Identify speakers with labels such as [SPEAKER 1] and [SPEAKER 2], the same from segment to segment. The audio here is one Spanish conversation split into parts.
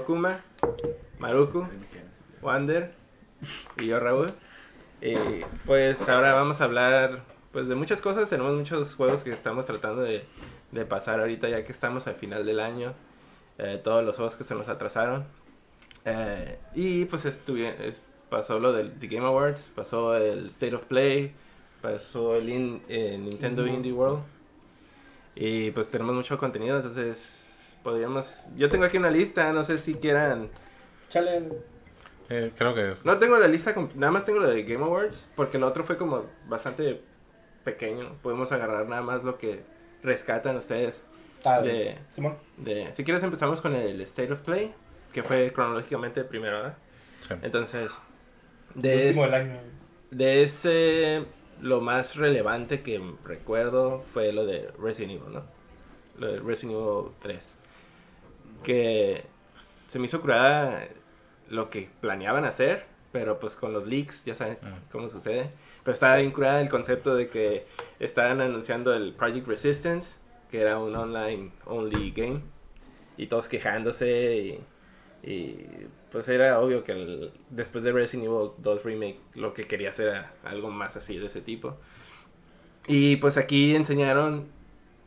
[SPEAKER 1] Está conmigo Kuma, Maruku, Wander y yo Raúl. Y pues ahora vamos a hablar pues de muchas cosas. Tenemos muchos juegos que estamos tratando de, de pasar ahorita ya que estamos al final del año. Eh, todos los juegos que se nos atrasaron. Eh, y pues estuvi- es- pasó lo del The Game Awards, pasó el State of Play, pasó el in- eh, Nintendo. Indie World. Y pues tenemos mucho contenido, entonces podríamos... Yo tengo aquí una lista, no sé si quieran...
[SPEAKER 2] Chale.
[SPEAKER 3] Eh, creo que es.
[SPEAKER 1] No tengo la lista, nada más tengo lo de Game Awards, porque lo otro fue como bastante pequeño. Podemos agarrar nada más lo que rescatan ustedes.
[SPEAKER 2] Ah,
[SPEAKER 1] De-
[SPEAKER 2] Simón.
[SPEAKER 1] De, si quieres empezamos con el State of Play, que fue cronológicamente el primero, ¿verdad?
[SPEAKER 3] sí.
[SPEAKER 1] Entonces,
[SPEAKER 2] El
[SPEAKER 1] de,
[SPEAKER 2] último
[SPEAKER 1] es-
[SPEAKER 2] del año.
[SPEAKER 1] de ese, lo más relevante que recuerdo fue lo de Resident Evil, ¿no? Lo de Resident Evil 3. Que se me hizo curada lo que planeaban hacer, pero pues con los leaks, ya saben cómo sucede. Pero estaba bien curada el concepto de que estaban anunciando el Project Resistance, que era un online only game, y todos quejándose y, y, pues era obvio que el- después de Resident Evil 2 Remake lo que quería hacer era algo más así de ese tipo. Y pues aquí enseñaron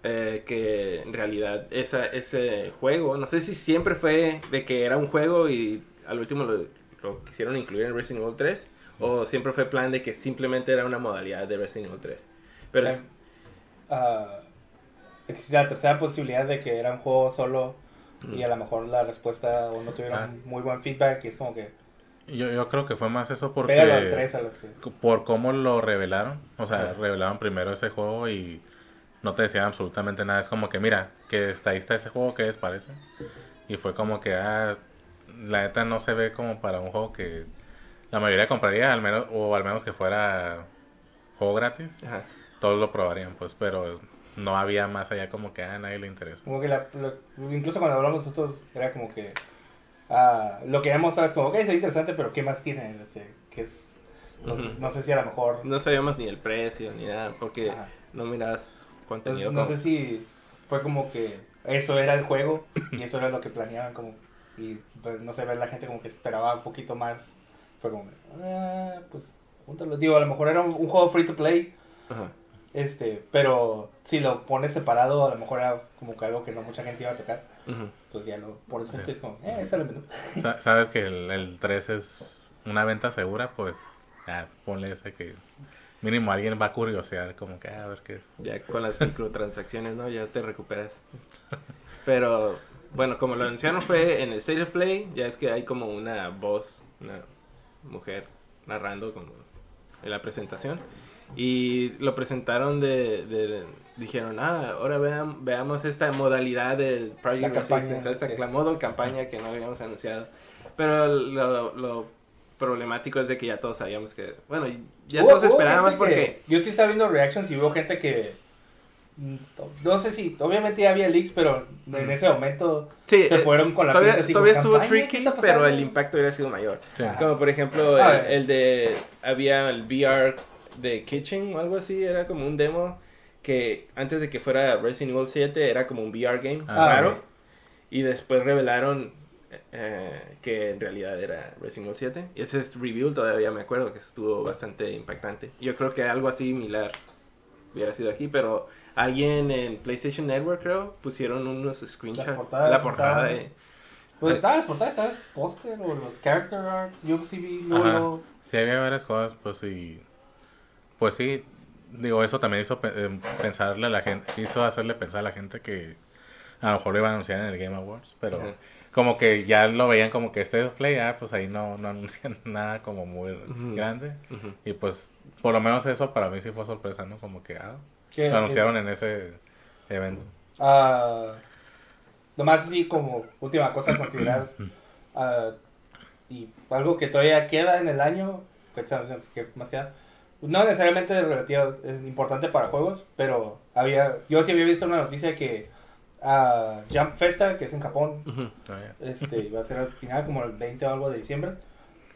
[SPEAKER 1] eh, que en realidad esa, ese juego, no sé si siempre fue de que era un juego y al último lo, lo quisieron incluir en Resident Evil 3, o siempre fue plan de que simplemente era una modalidad de Resident Evil 3. Pero
[SPEAKER 2] ah, existe la tercera posibilidad de que era un juego solo y a lo mejor la respuesta o no tuvieron
[SPEAKER 3] Ah.
[SPEAKER 2] muy buen feedback y es como que
[SPEAKER 3] Yo, yo creo que fue más eso porque.
[SPEAKER 2] 3 a los que...
[SPEAKER 3] Por cómo lo revelaron. O sea,
[SPEAKER 1] Ajá.
[SPEAKER 3] revelaron primero ese juego y no te decían absolutamente nada. Es como que, mira, que está ahí está ese juego, ¿qué les parece? Y fue como que, ah, la neta no se ve como para un juego que la mayoría compraría, al menos, o al menos que fuera juego gratis.
[SPEAKER 1] ajá.
[SPEAKER 3] Todos lo probarían, pues, pero no había más allá como que a nadie le interesa.
[SPEAKER 2] Como que la, lo- incluso cuando hablamos nosotros era como que ah, lo que queríamos saber es como, ok, es interesante, pero ¿qué más tiene? Este, que es, no, sé-
[SPEAKER 1] Ujú.
[SPEAKER 2] no sé si a lo mejor...
[SPEAKER 1] No sabíamos ni el precio ni nada, porque
[SPEAKER 2] Ajá.
[SPEAKER 1] no miras contenido.
[SPEAKER 2] Entonces, no sé si fue como que eso era el juego y eso era lo que planeaban como y pues, no sé ver la gente como que esperaba un poquito más fue como ah, pues júntalo digo a lo mejor era un, un juego free to play
[SPEAKER 1] Ajá.
[SPEAKER 2] este pero si lo pones separado a lo mejor era como que algo que no mucha gente iba a tocar
[SPEAKER 1] Ujú.
[SPEAKER 2] pues ya lo pones
[SPEAKER 3] Sí.
[SPEAKER 2] junto y es como eh está el menú
[SPEAKER 3] Sa- Sabes que el, el 3 es una venta segura, pues ya ponle ese que mínimo alguien va a curiosear, como que "Ah, a ver qué es.
[SPEAKER 1] Ya con las microtransacciones, ¿no? Ya te recuperas. Pero, bueno, como lo anunciaron fue en el State of Play, ya es que hay como una voz, una mujer narrando como en la presentación. Y lo presentaron de, de- dijeron, ah, ahora vean, veamos esta modalidad del Project
[SPEAKER 2] La campaña,
[SPEAKER 1] Resistance, esta
[SPEAKER 2] sí.
[SPEAKER 1] la modo campaña que no habíamos anunciado. Pero lo, lo problemático es de que ya todos sabíamos que, bueno, ya todos esperábamos porque...
[SPEAKER 2] que- yo sí estaba viendo reactions y hubo gente que mm, no sé si obviamente ya había leaks pero en ese momento
[SPEAKER 1] Sí,
[SPEAKER 2] se
[SPEAKER 1] eh,
[SPEAKER 2] fueron con la
[SPEAKER 1] todavía,
[SPEAKER 2] así
[SPEAKER 1] todavía
[SPEAKER 2] como,
[SPEAKER 1] estuvo
[SPEAKER 2] "Campaña, ¿qué
[SPEAKER 1] tricky, pero
[SPEAKER 2] pasando?".
[SPEAKER 1] el impacto hubiera sido mayor.
[SPEAKER 3] Sí.
[SPEAKER 1] Como por ejemplo el, de había el VR de Kitchen o algo así, era como un demo que antes de que fuera Resident Evil 7 era como un VR game
[SPEAKER 3] Ah,
[SPEAKER 1] raro
[SPEAKER 3] sí.
[SPEAKER 1] y después revelaron eh, que en realidad era Resident Evil 7 y ese es review todavía me acuerdo que estuvo bastante impactante. Yo creo que algo así similar hubiera sido aquí, pero alguien en PlayStation Network creo pusieron unos screenshots
[SPEAKER 2] Las portadas
[SPEAKER 1] la portada
[SPEAKER 2] estaban-
[SPEAKER 1] de
[SPEAKER 2] pues
[SPEAKER 1] Ay.
[SPEAKER 2] estaban las portadas estaban los póster o los character arts yo sí vi
[SPEAKER 3] Ajá.
[SPEAKER 2] luego
[SPEAKER 3] Sí, había varias cosas, pues sí. Pues sí, digo, eso también hizo eh, pensarle a la gente, hizo hacerle pensar a la gente que a lo mejor lo iban a anunciar en el Game Awards, pero. Como que ya lo veían como que este Play, ah, pues ahí no, no anuncian nada como muy grande. Y pues, por lo menos eso para mí sí fue sorpresa, ¿no? Como que, ah, lo anunciaron en ese evento.
[SPEAKER 2] Ah, nomás así como última cosa a considerar ah, y algo que todavía queda en el año que que más queda no necesariamente relativo es importante para juegos pero había yo sí había visto una noticia que ah, Jump Festa que es en Japón
[SPEAKER 1] Ujú.
[SPEAKER 3] Todavía.
[SPEAKER 2] este va a ser al final como el 20 o algo de diciembre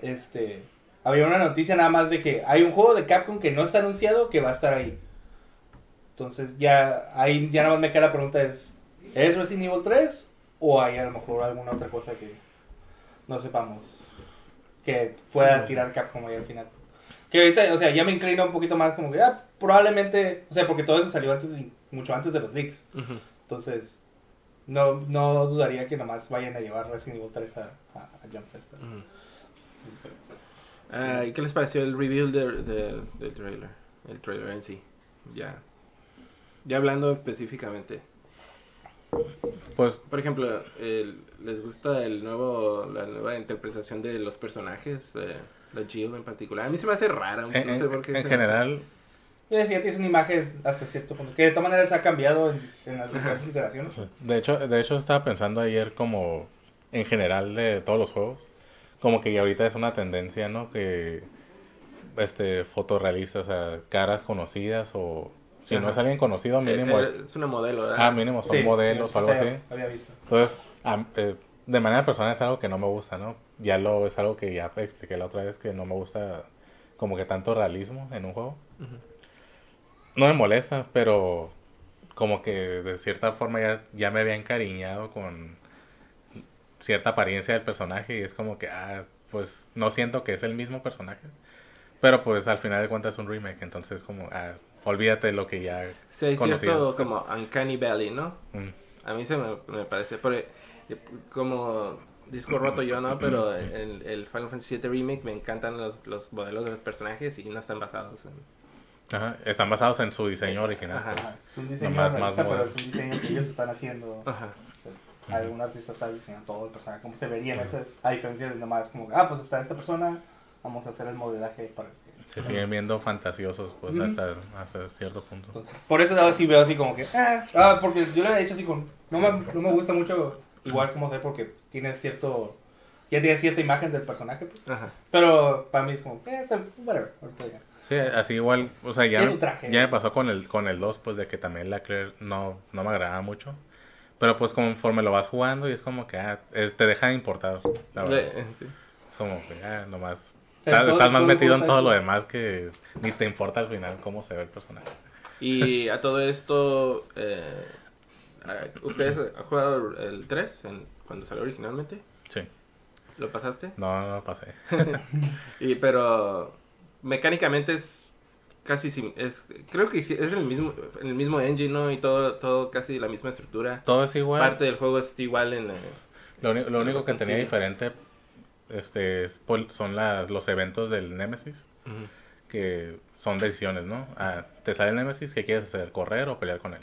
[SPEAKER 2] este había una noticia nada más de que hay un juego de Capcom que no está anunciado que va a estar ahí entonces ya ahí ya nada más me queda la pregunta es ¿Es Resident Evil 3 o hay a lo mejor alguna otra cosa que no sepamos que pueda tirar Capcom ahí al final? Que ahorita, o sea, ya me inclino un poquito más como que, ah, probablemente, o sea, porque todo eso salió antes, mucho antes de los leaks.
[SPEAKER 1] Ujú.
[SPEAKER 2] Entonces, no, no dudaría que nomás vayan a llevar Resident Evil 3 a, a, a Jump Fest.
[SPEAKER 1] Ujú. Ah, ¿y qué les pareció el review del, del, del trailer? El trailer en sí. Ya. Ya hablando específicamente.
[SPEAKER 3] Pues
[SPEAKER 1] Por ejemplo, el- ¿les gusta el nuevo, la nueva interpretación de los personajes? De la Jill en particular. A mí se me hace rara. No
[SPEAKER 3] en,
[SPEAKER 1] sé por qué.
[SPEAKER 3] en general,
[SPEAKER 2] Y decía, tienes una imagen hasta cierto punto, que de todas maneras ha cambiado en, en las diferentes iteraciones. pues.
[SPEAKER 3] de hecho, de hecho estaba pensando ayer como en general de todos los juegos, como que ahorita es una tendencia, ¿no? Que este fotorrealistas, o sea, caras conocidas o si no
[SPEAKER 1] Ajá.
[SPEAKER 3] es alguien conocido,
[SPEAKER 1] hace.
[SPEAKER 3] mínimo
[SPEAKER 1] Eh,
[SPEAKER 3] es
[SPEAKER 1] eh, es una modelo, ¿verdad?
[SPEAKER 3] ah, mínimo son
[SPEAKER 2] Sí,
[SPEAKER 3] modelos o algo
[SPEAKER 2] sí,
[SPEAKER 3] así.
[SPEAKER 2] Había visto.
[SPEAKER 3] Entonces, a- eh, de manera personal es algo que no me gusta, ¿no? Ya lo es algo que ya expliqué la otra vez que no me gusta como que tanto realismo en un juego.
[SPEAKER 1] Ujú.
[SPEAKER 3] No me molesta, pero como que de cierta forma ya, ya me había encariñado con cierta apariencia del personaje y es como que, ah, pues no siento que es el mismo personaje. Pero pues al final de cuentas es un remake, entonces como, ah, olvídate de lo que ya
[SPEAKER 1] Sí, hay cierto como Uncanny Valley, ¿no?
[SPEAKER 3] Mm.
[SPEAKER 1] A mí se me, me parece, por, como disco roto yo, ¿no? Pero el, el Final Fantasy VII Remake me encantan los, los modelos de los personajes y no están basados en...
[SPEAKER 3] Ajá, Están basados en su diseño original.
[SPEAKER 1] Ajá.
[SPEAKER 3] pues.
[SPEAKER 2] Ajá, Es un diseño
[SPEAKER 3] más
[SPEAKER 2] realista, pero es un diseño que ellos están haciendo.
[SPEAKER 1] Ajá.
[SPEAKER 2] O sea, Algún artista está diseñando todo el personaje, como se vería en ese, a diferencia de nomás como, ah, pues está esta persona, vamos a hacer el modelaje para que...
[SPEAKER 3] Se siguen viendo fantasiosos, pues
[SPEAKER 2] Ujú.
[SPEAKER 3] hasta, hasta cierto punto.
[SPEAKER 2] Entonces, por ese lado sí veo así como que, ah, ah, porque yo le he dicho así con, no me, no me gusta mucho, igual como sé, porque tiene cierto, ya tiene cierta imagen del personaje, pues.
[SPEAKER 1] Ajá.
[SPEAKER 2] Pero para mí es como, eh, whatever, ahorita ya.
[SPEAKER 3] Sí, así igual, o sea, ya,
[SPEAKER 2] traje.
[SPEAKER 3] ya me pasó con el, con el 2, pues de que también la Claire no, no me agradaba mucho. Pero pues conforme lo vas jugando y es como que ah, es- te deja de importar, la verdad.
[SPEAKER 1] Sí.
[SPEAKER 3] Es como que ah, nomás...
[SPEAKER 2] O sea,
[SPEAKER 3] estás,
[SPEAKER 2] todo-
[SPEAKER 3] estás más
[SPEAKER 2] todo
[SPEAKER 3] metido en todo lo demás que ni te importa al final cómo se ve el personaje.
[SPEAKER 1] Y a todo esto, eh, ah, ¿ustedes han jugado el 3 en- cuando salió originalmente?
[SPEAKER 3] Sí,
[SPEAKER 1] ¿Lo pasaste?
[SPEAKER 3] no, no, no pasé.
[SPEAKER 1] Y, pero mecánicamente es casi es creo que es el mismo el mismo engine ¿no? y todo todo casi la misma estructura
[SPEAKER 3] Todo es igual.
[SPEAKER 1] parte del juego es igual en eh,
[SPEAKER 3] Lo, lo único que tenía diferente este, es son las, los eventos del Nemesis. que son decisiones, ¿no? Ah, te sale el Nemesis, ¿qué quieres hacer? ¿Correr o pelear con él?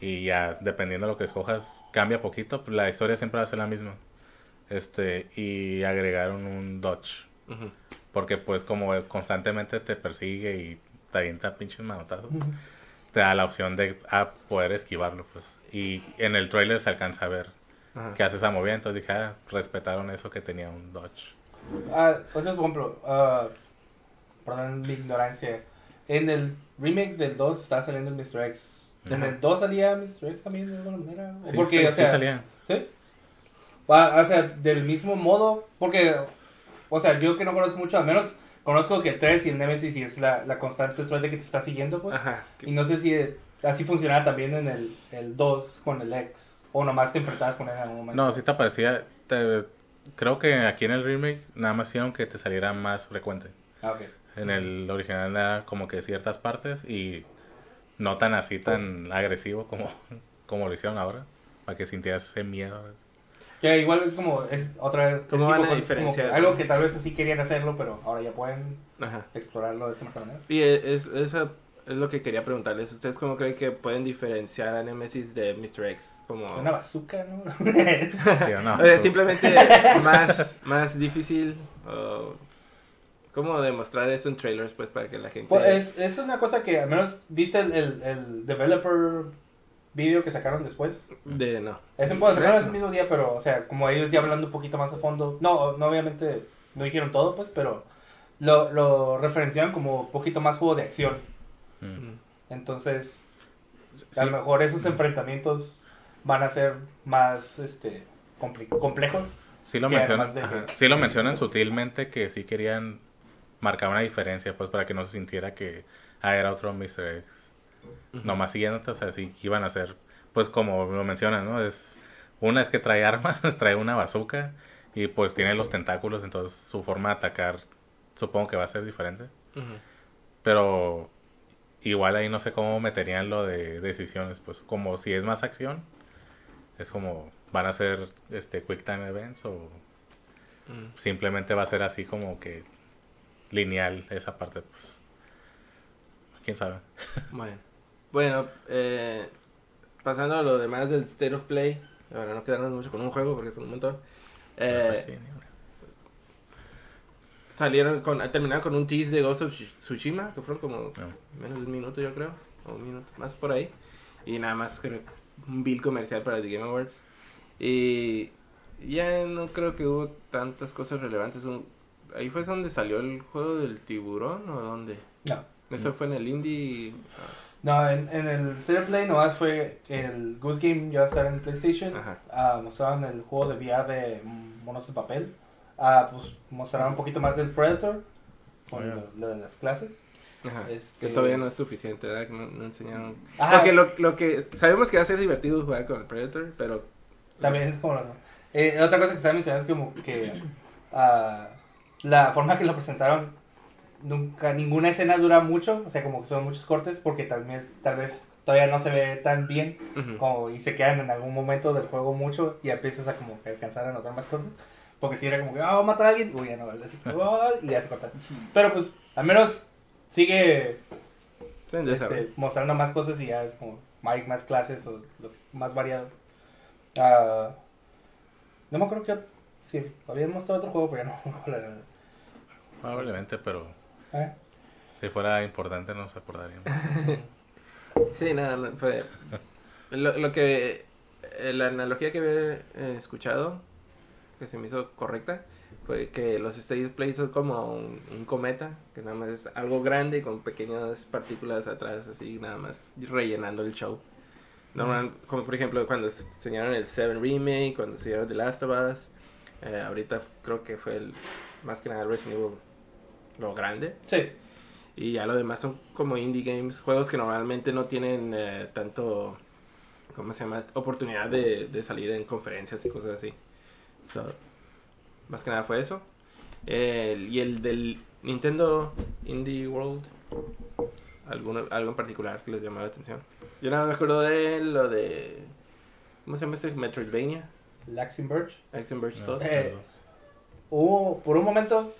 [SPEAKER 3] Y ya, dependiendo de lo que escojas, cambia poquito, pero la historia siempre va a ser la misma. Este, y agregaron un dodge,
[SPEAKER 1] ujú.
[SPEAKER 3] Porque pues como constantemente te persigue y te avienta pinches manotazos, te da la opción de ah, poder esquivarlo, pues. Y en el trailer se alcanza a ver
[SPEAKER 1] Ajá.
[SPEAKER 3] que hace esa movida, entonces dije, ah, respetaron eso que tenía un dodge.
[SPEAKER 2] Ah, entonces, por ejemplo, ah, perdón mi ignorancia, en el remake del 2 está saliendo el Mr. X. ¿En
[SPEAKER 1] Ajá.
[SPEAKER 2] el 2 salía Mr. X también de alguna manera? ¿O
[SPEAKER 3] Sí,
[SPEAKER 2] porque,
[SPEAKER 3] sí,
[SPEAKER 2] o
[SPEAKER 3] sí
[SPEAKER 2] sea,
[SPEAKER 3] salía.
[SPEAKER 2] ¿Sí? O sea, del mismo modo, porque, o sea, yo que no conozco mucho, al menos conozco que el 3 y el Nemesis y es la, la constante de que te está siguiendo, pues.
[SPEAKER 1] Ajá.
[SPEAKER 2] Y no sé si eh, así funcionaba también en el, el 2 con el X, o nomás te enfrentabas con él en algún momento.
[SPEAKER 3] No, sí te parecía. te- creo que aquí en el remake nada más hicieron que te saliera más frecuente.
[SPEAKER 2] Ah, ok.
[SPEAKER 3] En el original era como que ciertas partes y no tan así, tan agresivo como, como lo hicieron ahora. Para que sintieras ese miedo.
[SPEAKER 2] Que igual es como, es otra vez,
[SPEAKER 1] ¿Cómo van
[SPEAKER 2] tipo
[SPEAKER 1] a
[SPEAKER 2] cosas, como algo que tal vez así querían hacerlo, pero ahora ya pueden
[SPEAKER 1] Ajá.
[SPEAKER 2] explorarlo de esa manera.
[SPEAKER 1] Y e- es, eso es lo que quería preguntarles. ¿Ustedes cómo creen que pueden diferenciar a Nemesis de Mr. X? Como...
[SPEAKER 2] Una bazooka, ¿no?
[SPEAKER 3] Digo, no,
[SPEAKER 1] Eh, simplemente más, más difícil. o ¿Cómo demostrar eso en trailers? Pues para que la gente.
[SPEAKER 2] Pues es, es una cosa que al menos viste el, el, el developer video que sacaron después.
[SPEAKER 1] De no.
[SPEAKER 2] Ese puedo sacaron ese mismo día, pero, o sea, como ellos ya hablando un poquito más a fondo. No, no obviamente no dijeron todo, pues, pero lo, lo referenciaron como un poquito más juego de acción.
[SPEAKER 3] Mm.
[SPEAKER 2] Entonces,
[SPEAKER 3] Sí,
[SPEAKER 2] a lo mejor esos enfrentamientos van a ser más este complejos.
[SPEAKER 3] sí lo mencionan,
[SPEAKER 2] de
[SPEAKER 3] sí lo mencionan sutilmente que sí querían marcar una diferencia, pues para que no se sintiera que ah, era otro Mr. X. Nomás siguiéndote, o sea, sí iban a ser, pues como lo mencionan, ¿no? Es, una es que trae armas, trae una bazooka y pues tiene los tentáculos, entonces su forma de atacar supongo que va a ser diferente. Pero igual ahí no sé cómo meterían lo de decisiones, pues como si es más acción, es como van a ser este quick time events o
[SPEAKER 1] Mm.
[SPEAKER 3] simplemente va a ser así como que lineal esa parte, pues quién sabe.
[SPEAKER 1] Bueno, bueno eh, pasando a lo demás del State of Play, para no quedarnos mucho con un juego porque son un montón. eh,
[SPEAKER 3] Pues sí, ni-
[SPEAKER 1] salieron con, terminaron con un tease de Ghost of Tsu- Tsushima, que fueron como
[SPEAKER 3] No.
[SPEAKER 1] menos de un minuto yo creo, o un minuto más por ahí. Y nada más creo un bill comercial para The Game Awards. Y ya no creo que hubo tantas cosas relevantes. Un- Ahí fue donde salió el juego del tiburón o dónde?
[SPEAKER 2] No.
[SPEAKER 1] Eso fue en el indie. ah,
[SPEAKER 2] No, en, en el of Play nomás fue el Goose Game, ya va a estar en PlayStation.
[SPEAKER 1] Ajá.
[SPEAKER 2] Ah, mostraron el juego de VR de mm, monos de papel. Ah, pues mostraron un poquito más del Predator, con
[SPEAKER 3] Oye.
[SPEAKER 2] lo, lo de las clases.
[SPEAKER 1] Ajá.
[SPEAKER 2] Este-
[SPEAKER 1] Que todavía no es suficiente, ¿verdad? Que no, no enseñaron.
[SPEAKER 2] Ajá.
[SPEAKER 1] Porque lo, lo que sabemos que va a ser divertido jugar con el Predator, pero.
[SPEAKER 2] También es como lo eh, Otra cosa que estaba mencionando es como que ah, la forma que lo presentaron, nunca, ninguna escena dura mucho, o sea, como que son muchos cortes, porque tal vez, tal vez todavía no se ve tan bien
[SPEAKER 1] Ujú.
[SPEAKER 2] como, y se quedan en algún momento del juego mucho y empiezas a como alcanzar a notar más cosas. Porque si era como que, ah, a matar a alguien, uy, ya no. Así, "Ah", y ya se corta. Pero pues, al menos sigue
[SPEAKER 1] Sí,
[SPEAKER 2] este, mostrando más cosas y ya es como hay más clases o lo- más variado. Ah, no me acuerdo que sí, había mostrado otro juego, pero ya no me acuerdo.
[SPEAKER 3] Probablemente, pero
[SPEAKER 2] ¿Eh?
[SPEAKER 3] si fuera importante no se acordarían.
[SPEAKER 1] Sí, nada, no, fue. Lo, lo que. eh, La analogía que había eh, escuchado, que se me hizo correcta, fue que los Stage Play son como un, un cometa, que nada más es algo grande con pequeñas partículas atrás, así nada más rellenando el show. Normal, como por ejemplo cuando se enseñaron el 7 Remake, cuando se enseñaron The Last of Us, eh, ahorita creo que fue el, más que nada Resident Evil lo grande.
[SPEAKER 2] Sí,
[SPEAKER 1] Y ya lo demás son como indie games, juegos que normalmente no tienen eh, tanto, ¿cómo se llama? Oportunidad de, de salir en conferencias y cosas así. So, más que nada fue eso. El- y el del Nintendo Indie World, ¿alguno, algo en particular que les llamó la atención. Yo nada más me acuerdo de lo de, ¿cómo se llama este? Metroidvania, Verge
[SPEAKER 3] No,
[SPEAKER 1] 2.
[SPEAKER 2] Eh, Hubo, por un momento,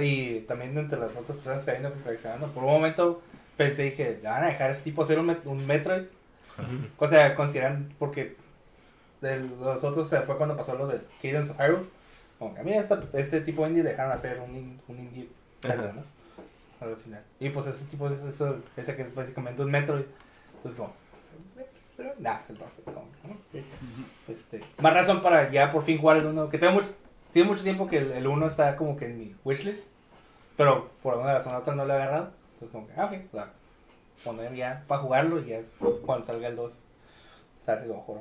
[SPEAKER 2] y también entre las otras personas que están reaccionando, por un momento pensé, dije, ¿le van a dejar a este tipo hacer un, met- un Metroid? O sea, consideran, porque de los otros se fue cuando pasó lo de Cadence of Hyrule. Como que a mí esta- este tipo indie dejaron hacer un, in- un indie Zelda. ¿no? Y pues ese tipo es eso, ese que es básicamente un Metroid. Entonces como, nah, es entonces como, ¿no? este, más razón para ya por fin jugar el 1, que tengo mucho, tiene mucho tiempo que el, el 1 está como que en mi wishlist, pero por alguna razón otra no lo he agarrado. Entonces como que, ah, ok, la poner ya para jugarlo y ya es cuando salga el 2, sabes si lo mejor.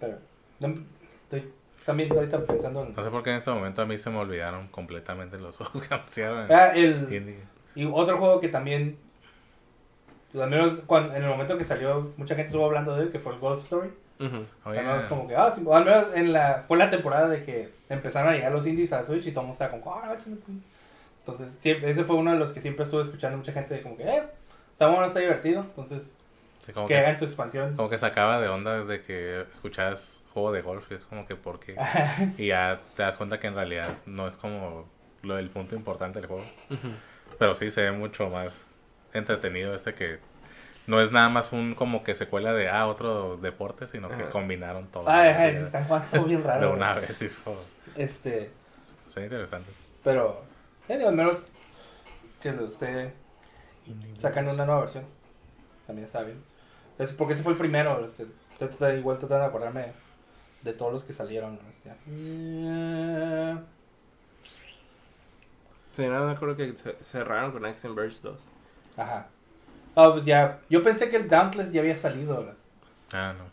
[SPEAKER 2] Pero, estoy también ahorita pensando en...
[SPEAKER 3] No sé por qué en este momento a mí se me olvidaron completamente los juegos que anunciaron.
[SPEAKER 2] Ah, el. Y otro juego que también, al menos cuando, en el momento que salió, mucha gente estuvo hablando de él, que fue el Golf Story.
[SPEAKER 3] Oye,
[SPEAKER 2] Al menos como que, ah, sí, al menos en la, fue la temporada de que empezaron a llegar los indies a Switch y todo el mundo estaba como, ah, chinga, chinga". Entonces, siempre, ese fue uno de los que siempre estuve escuchando mucha gente de como que, eh, está bueno, está divertido. Entonces,
[SPEAKER 3] sí, como,
[SPEAKER 2] que
[SPEAKER 3] que,
[SPEAKER 2] hagan su expansión.
[SPEAKER 3] como que sacaba de onda de que escuchabas juego de golf y es como que por qué. Y ya te das cuenta que en realidad no es como lo del punto importante del juego. Pero sí se ve mucho más entretenido este que no es nada más un como que secuela de ah, otro deporte, sino que
[SPEAKER 1] Ajá.
[SPEAKER 3] combinaron todo.
[SPEAKER 2] Ay,
[SPEAKER 3] así
[SPEAKER 2] ay, están jugando todo bien raro.
[SPEAKER 3] de una vez hizo.
[SPEAKER 2] Este,
[SPEAKER 3] Se ve interesante.
[SPEAKER 2] pero, eh, digo, al menos que lo esté sacando una nueva versión. También está bien. Es porque ese fue el primero. Este, igual tratando de acordarme de todos los que salieron. Este. Eh,
[SPEAKER 1] Sí, no me acuerdo que ce- cerraron con Action Verge 2.
[SPEAKER 2] Ajá. Ah, pues ya. Yo pensé que el Dauntless ya había salido. las-
[SPEAKER 3] Ah, no.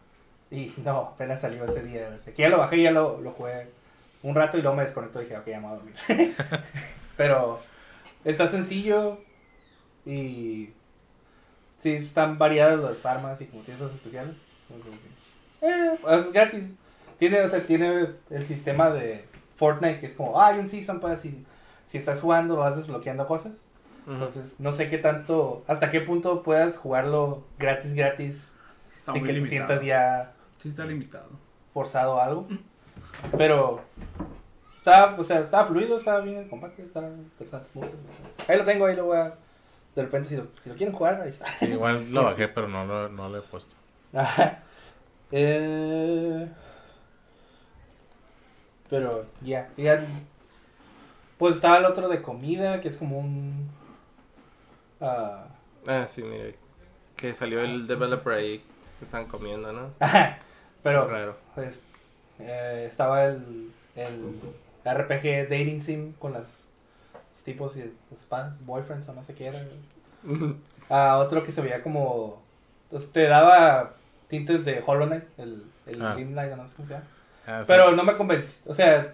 [SPEAKER 2] Y no, apenas salió ese día. Que ya lo bajé y ya lo, lo jugué un rato y luego me desconectó y dije, ok, ya me voy a dormir. Pero está sencillo y sí están variadas las armas y como tiene esas especiales. Eh, pues, es gratis. Tiene, o sea, tiene el sistema de Fortnite que es como, ah, hay un season para si, si estás jugando vas desbloqueando cosas. Entonces, no sé qué tanto, hasta qué punto puedas jugarlo gratis, gratis,
[SPEAKER 4] Está
[SPEAKER 2] sin que te
[SPEAKER 4] limitado.
[SPEAKER 2] sientas ya
[SPEAKER 4] Sí, está limitado.
[SPEAKER 2] forzado a algo. Pero está, o sea, está fluido, está bien compacto, está interesante. muy bien. Ahí lo tengo, ahí lo voy a. De repente, si lo, si lo quieren jugar, ahí está.
[SPEAKER 3] Sí, igual lo bajé, pero no lo, no lo he puesto.
[SPEAKER 2] Ajá. Eh, pero ya, ya. Pues estaba el otro de comida, que es como un. Ah,
[SPEAKER 1] Ah, sí, mire. Que salió el developer ahí que están comiendo, ¿no?
[SPEAKER 2] pero
[SPEAKER 1] Raro.
[SPEAKER 2] pues eh, estaba el, el RPG Dating Sim con las los tipos y los fans, boyfriends o no sé qué era. Ah, otro que se veía como. pues, te daba tintes de Hollow Knight, el, el
[SPEAKER 3] Ah.
[SPEAKER 2] Rim Light, o no sé cómo se llama.
[SPEAKER 3] Ah, sí.
[SPEAKER 2] Pero no me convenció. O sea,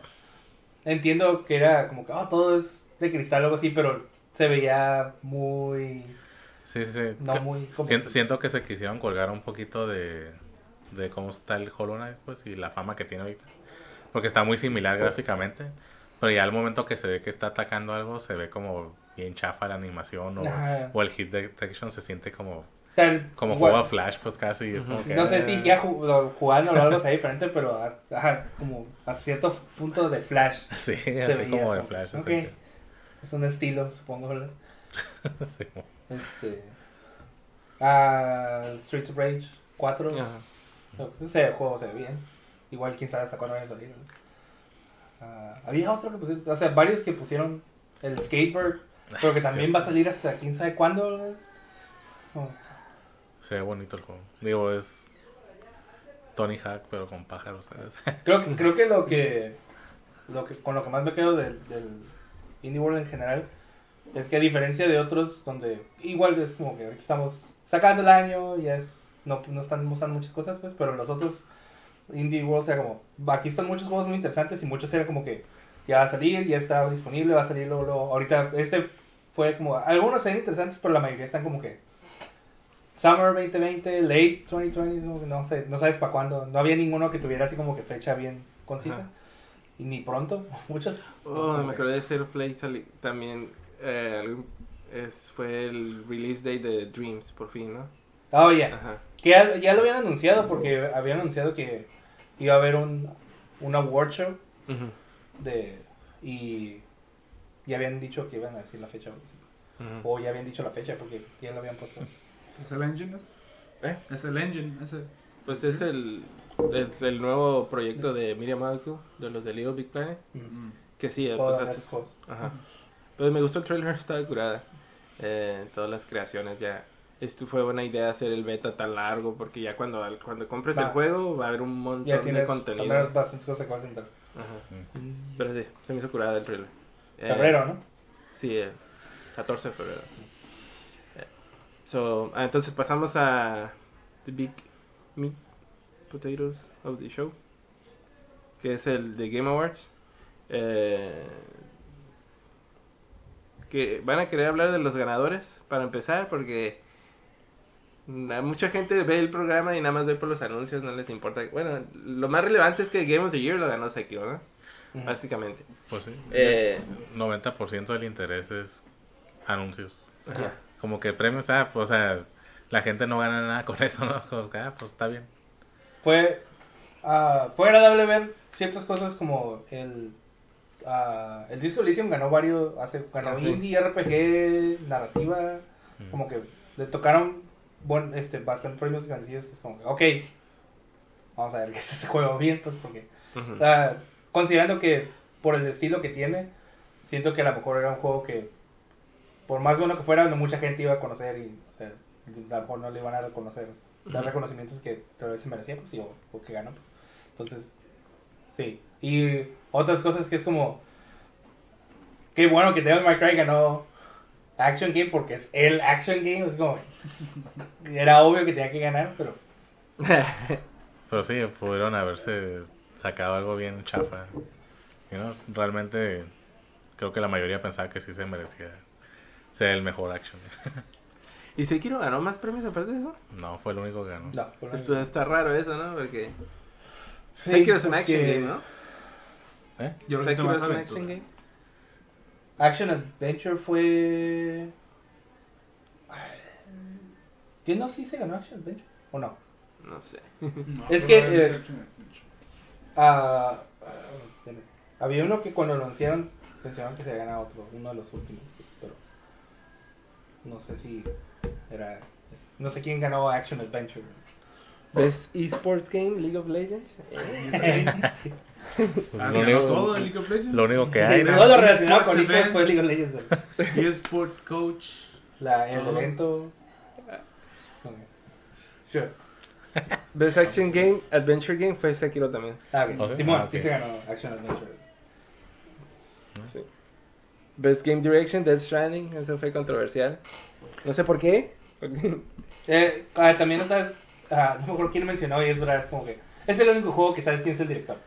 [SPEAKER 2] entiendo que era como que oh, todo es de cristal o algo así, pero se veía muy.
[SPEAKER 3] Sí, sí, sí.
[SPEAKER 2] No
[SPEAKER 3] Que-
[SPEAKER 2] muy
[SPEAKER 3] siento, siento que se quisieron colgar un poquito de, de cómo está el Hollow Knight, pues, y la fama que tiene ahorita. Porque está muy similar gráficamente, pero ya al momento que se ve que está atacando algo, se ve como bien chafa la animación o,
[SPEAKER 2] Ajá.
[SPEAKER 3] o el hit detection se siente como,
[SPEAKER 2] O sea,
[SPEAKER 3] como
[SPEAKER 2] igual-
[SPEAKER 3] juego a Flash, pues casi. Es como que,
[SPEAKER 2] No sé
[SPEAKER 3] ah,
[SPEAKER 2] si ya ju- lo- jugando o algo sea diferente, pero a- ajá, como a cierto punto de flash.
[SPEAKER 3] Sí, así
[SPEAKER 2] veía
[SPEAKER 3] como de Flash. se
[SPEAKER 2] ok.
[SPEAKER 3] sentía.
[SPEAKER 2] Es un estilo, supongo, ¿verdad?
[SPEAKER 3] Sí.
[SPEAKER 2] Este. Ah, Streets of Rage 4.
[SPEAKER 1] Ajá.
[SPEAKER 2] No, pues ese juego se ve bien. Igual quién sabe hasta cuándo vaya a salir. ¿no? Ah, había otro que pusieron, o sea, varios que pusieron el skateboard, pero que
[SPEAKER 3] Ah,
[SPEAKER 2] también
[SPEAKER 3] sí.
[SPEAKER 2] va a salir hasta quién sabe cuándo. Como-
[SPEAKER 3] Se ve bonito el juego. Digo, es Tony Hawk, pero con pájaros, ¿sabes?
[SPEAKER 2] Creo que, creo que lo que, lo que con lo que más me quedo del, del Indie World en general es que a diferencia de otros donde igual es como que ahorita estamos sacando el año, ya es no, no están mostrando muchas cosas, pues, pero los otros Indie World era como, aquí están muchos juegos muy interesantes y muchos eran como que ya va a salir, ya está disponible, va a salir luego, ahorita este fue como, algunos eran interesantes, pero la mayoría están como que Summer 2020, Late 2020, como que no sé, no sabes para cuándo. No había ninguno que tuviera así como que fecha bien concisa. Y ni pronto, muchos.
[SPEAKER 1] Oh, me acordé de of Play también. eh, es, fue el release day de Dreams, por fin, ¿no?
[SPEAKER 2] Oh, ya.
[SPEAKER 1] Ajá.
[SPEAKER 2] Que ya, ya lo habían anunciado porque habían anunciado que iba a haber un, un award show
[SPEAKER 1] Ujú,
[SPEAKER 2] de y ya habían dicho que iban a decir la fecha. así.
[SPEAKER 1] ujú.
[SPEAKER 2] O ya habían dicho la fecha porque ya lo habían puesto.
[SPEAKER 4] ¿Es el engine ese?
[SPEAKER 1] ¿Eh?
[SPEAKER 4] Es el engine ese.
[SPEAKER 1] Pues es el, el, el nuevo proyecto de Miriam Malco, de los de Little Big Planet.
[SPEAKER 2] Mm.
[SPEAKER 1] Que sí, eh,
[SPEAKER 2] Todos
[SPEAKER 1] pues
[SPEAKER 2] juegos.
[SPEAKER 1] Ajá. Pues me gustó el trailer, estaba curada. Eh, todas las creaciones ya. Esto fue buena idea hacer el beta tan largo porque ya cuando, cuando compres
[SPEAKER 2] Va.
[SPEAKER 1] el juego va a haber un montón
[SPEAKER 2] Ya
[SPEAKER 1] de
[SPEAKER 2] tienes
[SPEAKER 1] contenido.
[SPEAKER 2] también bastantes cosas que vas a intentar.
[SPEAKER 1] Ajá. Pero sí, se me hizo curada el trailer. Eh,
[SPEAKER 2] Febrero, ¿no?
[SPEAKER 1] Sí, el 14 de febrero. Eh, So, ah, entonces pasamos a The Big Meat Potatoes of the Show, que es el de Game Awards. Eh, que van a querer hablar de los ganadores para empezar, porque mucha gente ve el programa y nada más ve por los anuncios, no les importa. Bueno, lo más relevante es que Game of the Year lo ganó Sekiro, ¿no? Básicamente.
[SPEAKER 3] Pues sí.
[SPEAKER 1] Eh,
[SPEAKER 3] 90% del interés es anuncios.
[SPEAKER 1] ajá.
[SPEAKER 3] Como que premios, ah, pues, o sea, la gente no gana nada con eso, ¿no? Como que, ah, pues está bien.
[SPEAKER 2] Fue, ah, fue agradable ver ciertas cosas como el, ah, el disco Elysium ganó varios, hace, ganó
[SPEAKER 1] sí.
[SPEAKER 2] indie, RPG, narrativa,
[SPEAKER 3] Mm.
[SPEAKER 2] como que le tocaron buen, este, bastante premios grandecillos que es como que, ok, vamos a ver que ese juego bien, pues porque, ah, considerando que por el estilo que tiene, siento que a lo mejor era un juego que, por más bueno que fuera, no mucha gente iba a conocer y, o sea, a lo mejor no le iban a reconocer, dar reconocimientos que tal vez se merecía, pues, y, o, o que ganó. pues. Entonces, sí. Y otras cosas que es como, qué bueno que Devil May Cry ganó Action Game porque es el Action Game, es como, era obvio que tenía que ganar, pero
[SPEAKER 3] Pero sí, pudieron haberse sacado algo bien chafa. You know, Realmente creo que la mayoría pensaba que sí se merecía ser el mejor action.
[SPEAKER 1] ¿Y Sekiro ganó más premios aparte de eso?
[SPEAKER 3] No, fue el único que ganó.
[SPEAKER 2] No, por
[SPEAKER 1] Esto está raro eso, ¿no? Porque
[SPEAKER 2] Sí,
[SPEAKER 1] Sekiro es un
[SPEAKER 2] porque
[SPEAKER 1] action game, ¿no?
[SPEAKER 3] ¿Eh?
[SPEAKER 4] Yo
[SPEAKER 1] Sekiro es un action game.
[SPEAKER 2] Action Adventure fue. ¿Quién no sí se ganó Action Adventure? ¿O no?
[SPEAKER 1] No sé.
[SPEAKER 4] No,
[SPEAKER 2] Es que,
[SPEAKER 4] es
[SPEAKER 2] eh. Ah, ah, había uno que cuando lo anunciaron pensaban que se ganado otro, uno de los últimos, pues, pero no sé si era. No sé quién ganó Action Adventure.
[SPEAKER 1] Best Esports Game, League of Legends.
[SPEAKER 3] Lo único-
[SPEAKER 4] todo en League of Legends.
[SPEAKER 3] Lo único que hay,
[SPEAKER 2] Sí,
[SPEAKER 3] ¿no?
[SPEAKER 2] todo lo relacionado con
[SPEAKER 4] Sports
[SPEAKER 2] esports fue League of Legends.
[SPEAKER 4] eSport Coach.
[SPEAKER 2] La, el
[SPEAKER 4] Ajá.
[SPEAKER 2] evento. Sure.
[SPEAKER 1] Best Action Game, Adventure Game fue Sekiro también.
[SPEAKER 2] Ah, bien.
[SPEAKER 3] ¿Oh, sí?
[SPEAKER 2] Simón,
[SPEAKER 3] Ah, ok.
[SPEAKER 2] sí se ganó Action Adventure.
[SPEAKER 1] Sí. Best Game Direction, Death Stranding, eso fue controversial. No sé por qué.
[SPEAKER 2] Eh, ah, también sabes, ah, no me acuerdo quién mencionó y es verdad, es como que es el único juego que sabes quién es el director.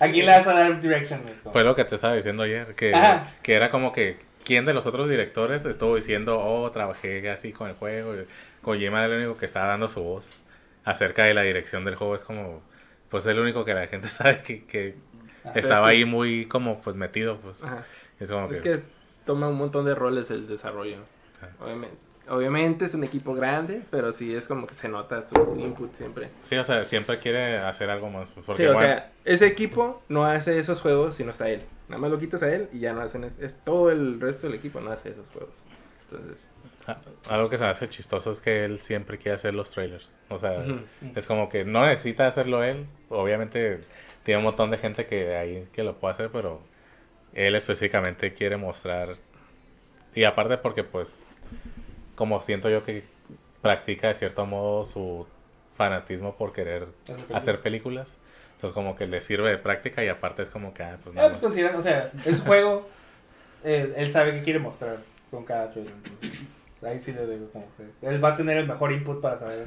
[SPEAKER 2] Aquí le vas a dar direction. es
[SPEAKER 3] Fue lo que te estaba diciendo ayer, que,
[SPEAKER 2] Ajá.
[SPEAKER 3] que era como que quién de los otros directores estuvo diciendo, oh, trabajé así con el juego. Kojima era el único que estaba dando su voz acerca de la dirección del juego. Es como, pues el único que la gente sabe que, que estaba
[SPEAKER 1] que-
[SPEAKER 3] ahí muy como pues metido. Pues
[SPEAKER 1] Ajá.
[SPEAKER 3] es como
[SPEAKER 1] Es
[SPEAKER 3] que,
[SPEAKER 1] que toma un montón de roles el desarrollo.
[SPEAKER 3] Ah.
[SPEAKER 1] Obviamente, obviamente es un equipo grande, pero sí es como que se nota su input siempre.
[SPEAKER 3] sí, o sea, siempre quiere hacer algo más. pues, porque,
[SPEAKER 1] sí, o
[SPEAKER 3] bueno,
[SPEAKER 1] sea, ese equipo no hace esos juegos si no está él. Nada más lo quitas a él y ya no hacen. Es, es todo el resto del equipo no hace esos juegos. Entonces,
[SPEAKER 3] a- algo que se me hace chistoso es que él siempre quiere hacer los trailers. O sea. Es como que no necesita hacerlo él. Obviamente tiene un montón de gente que ahí que lo puede hacer, pero él específicamente quiere mostrar. Y aparte porque pues, como siento yo que practica de cierto modo su fanatismo por querer hacer películas. Entonces como que le sirve de práctica y aparte es como que, ah, pues
[SPEAKER 2] Ah, pues o sea, es un juego, eh, él sabe qué quiere mostrar con cada trailer. entonces, ahí sí le digo como que él va a tener el mejor input para saber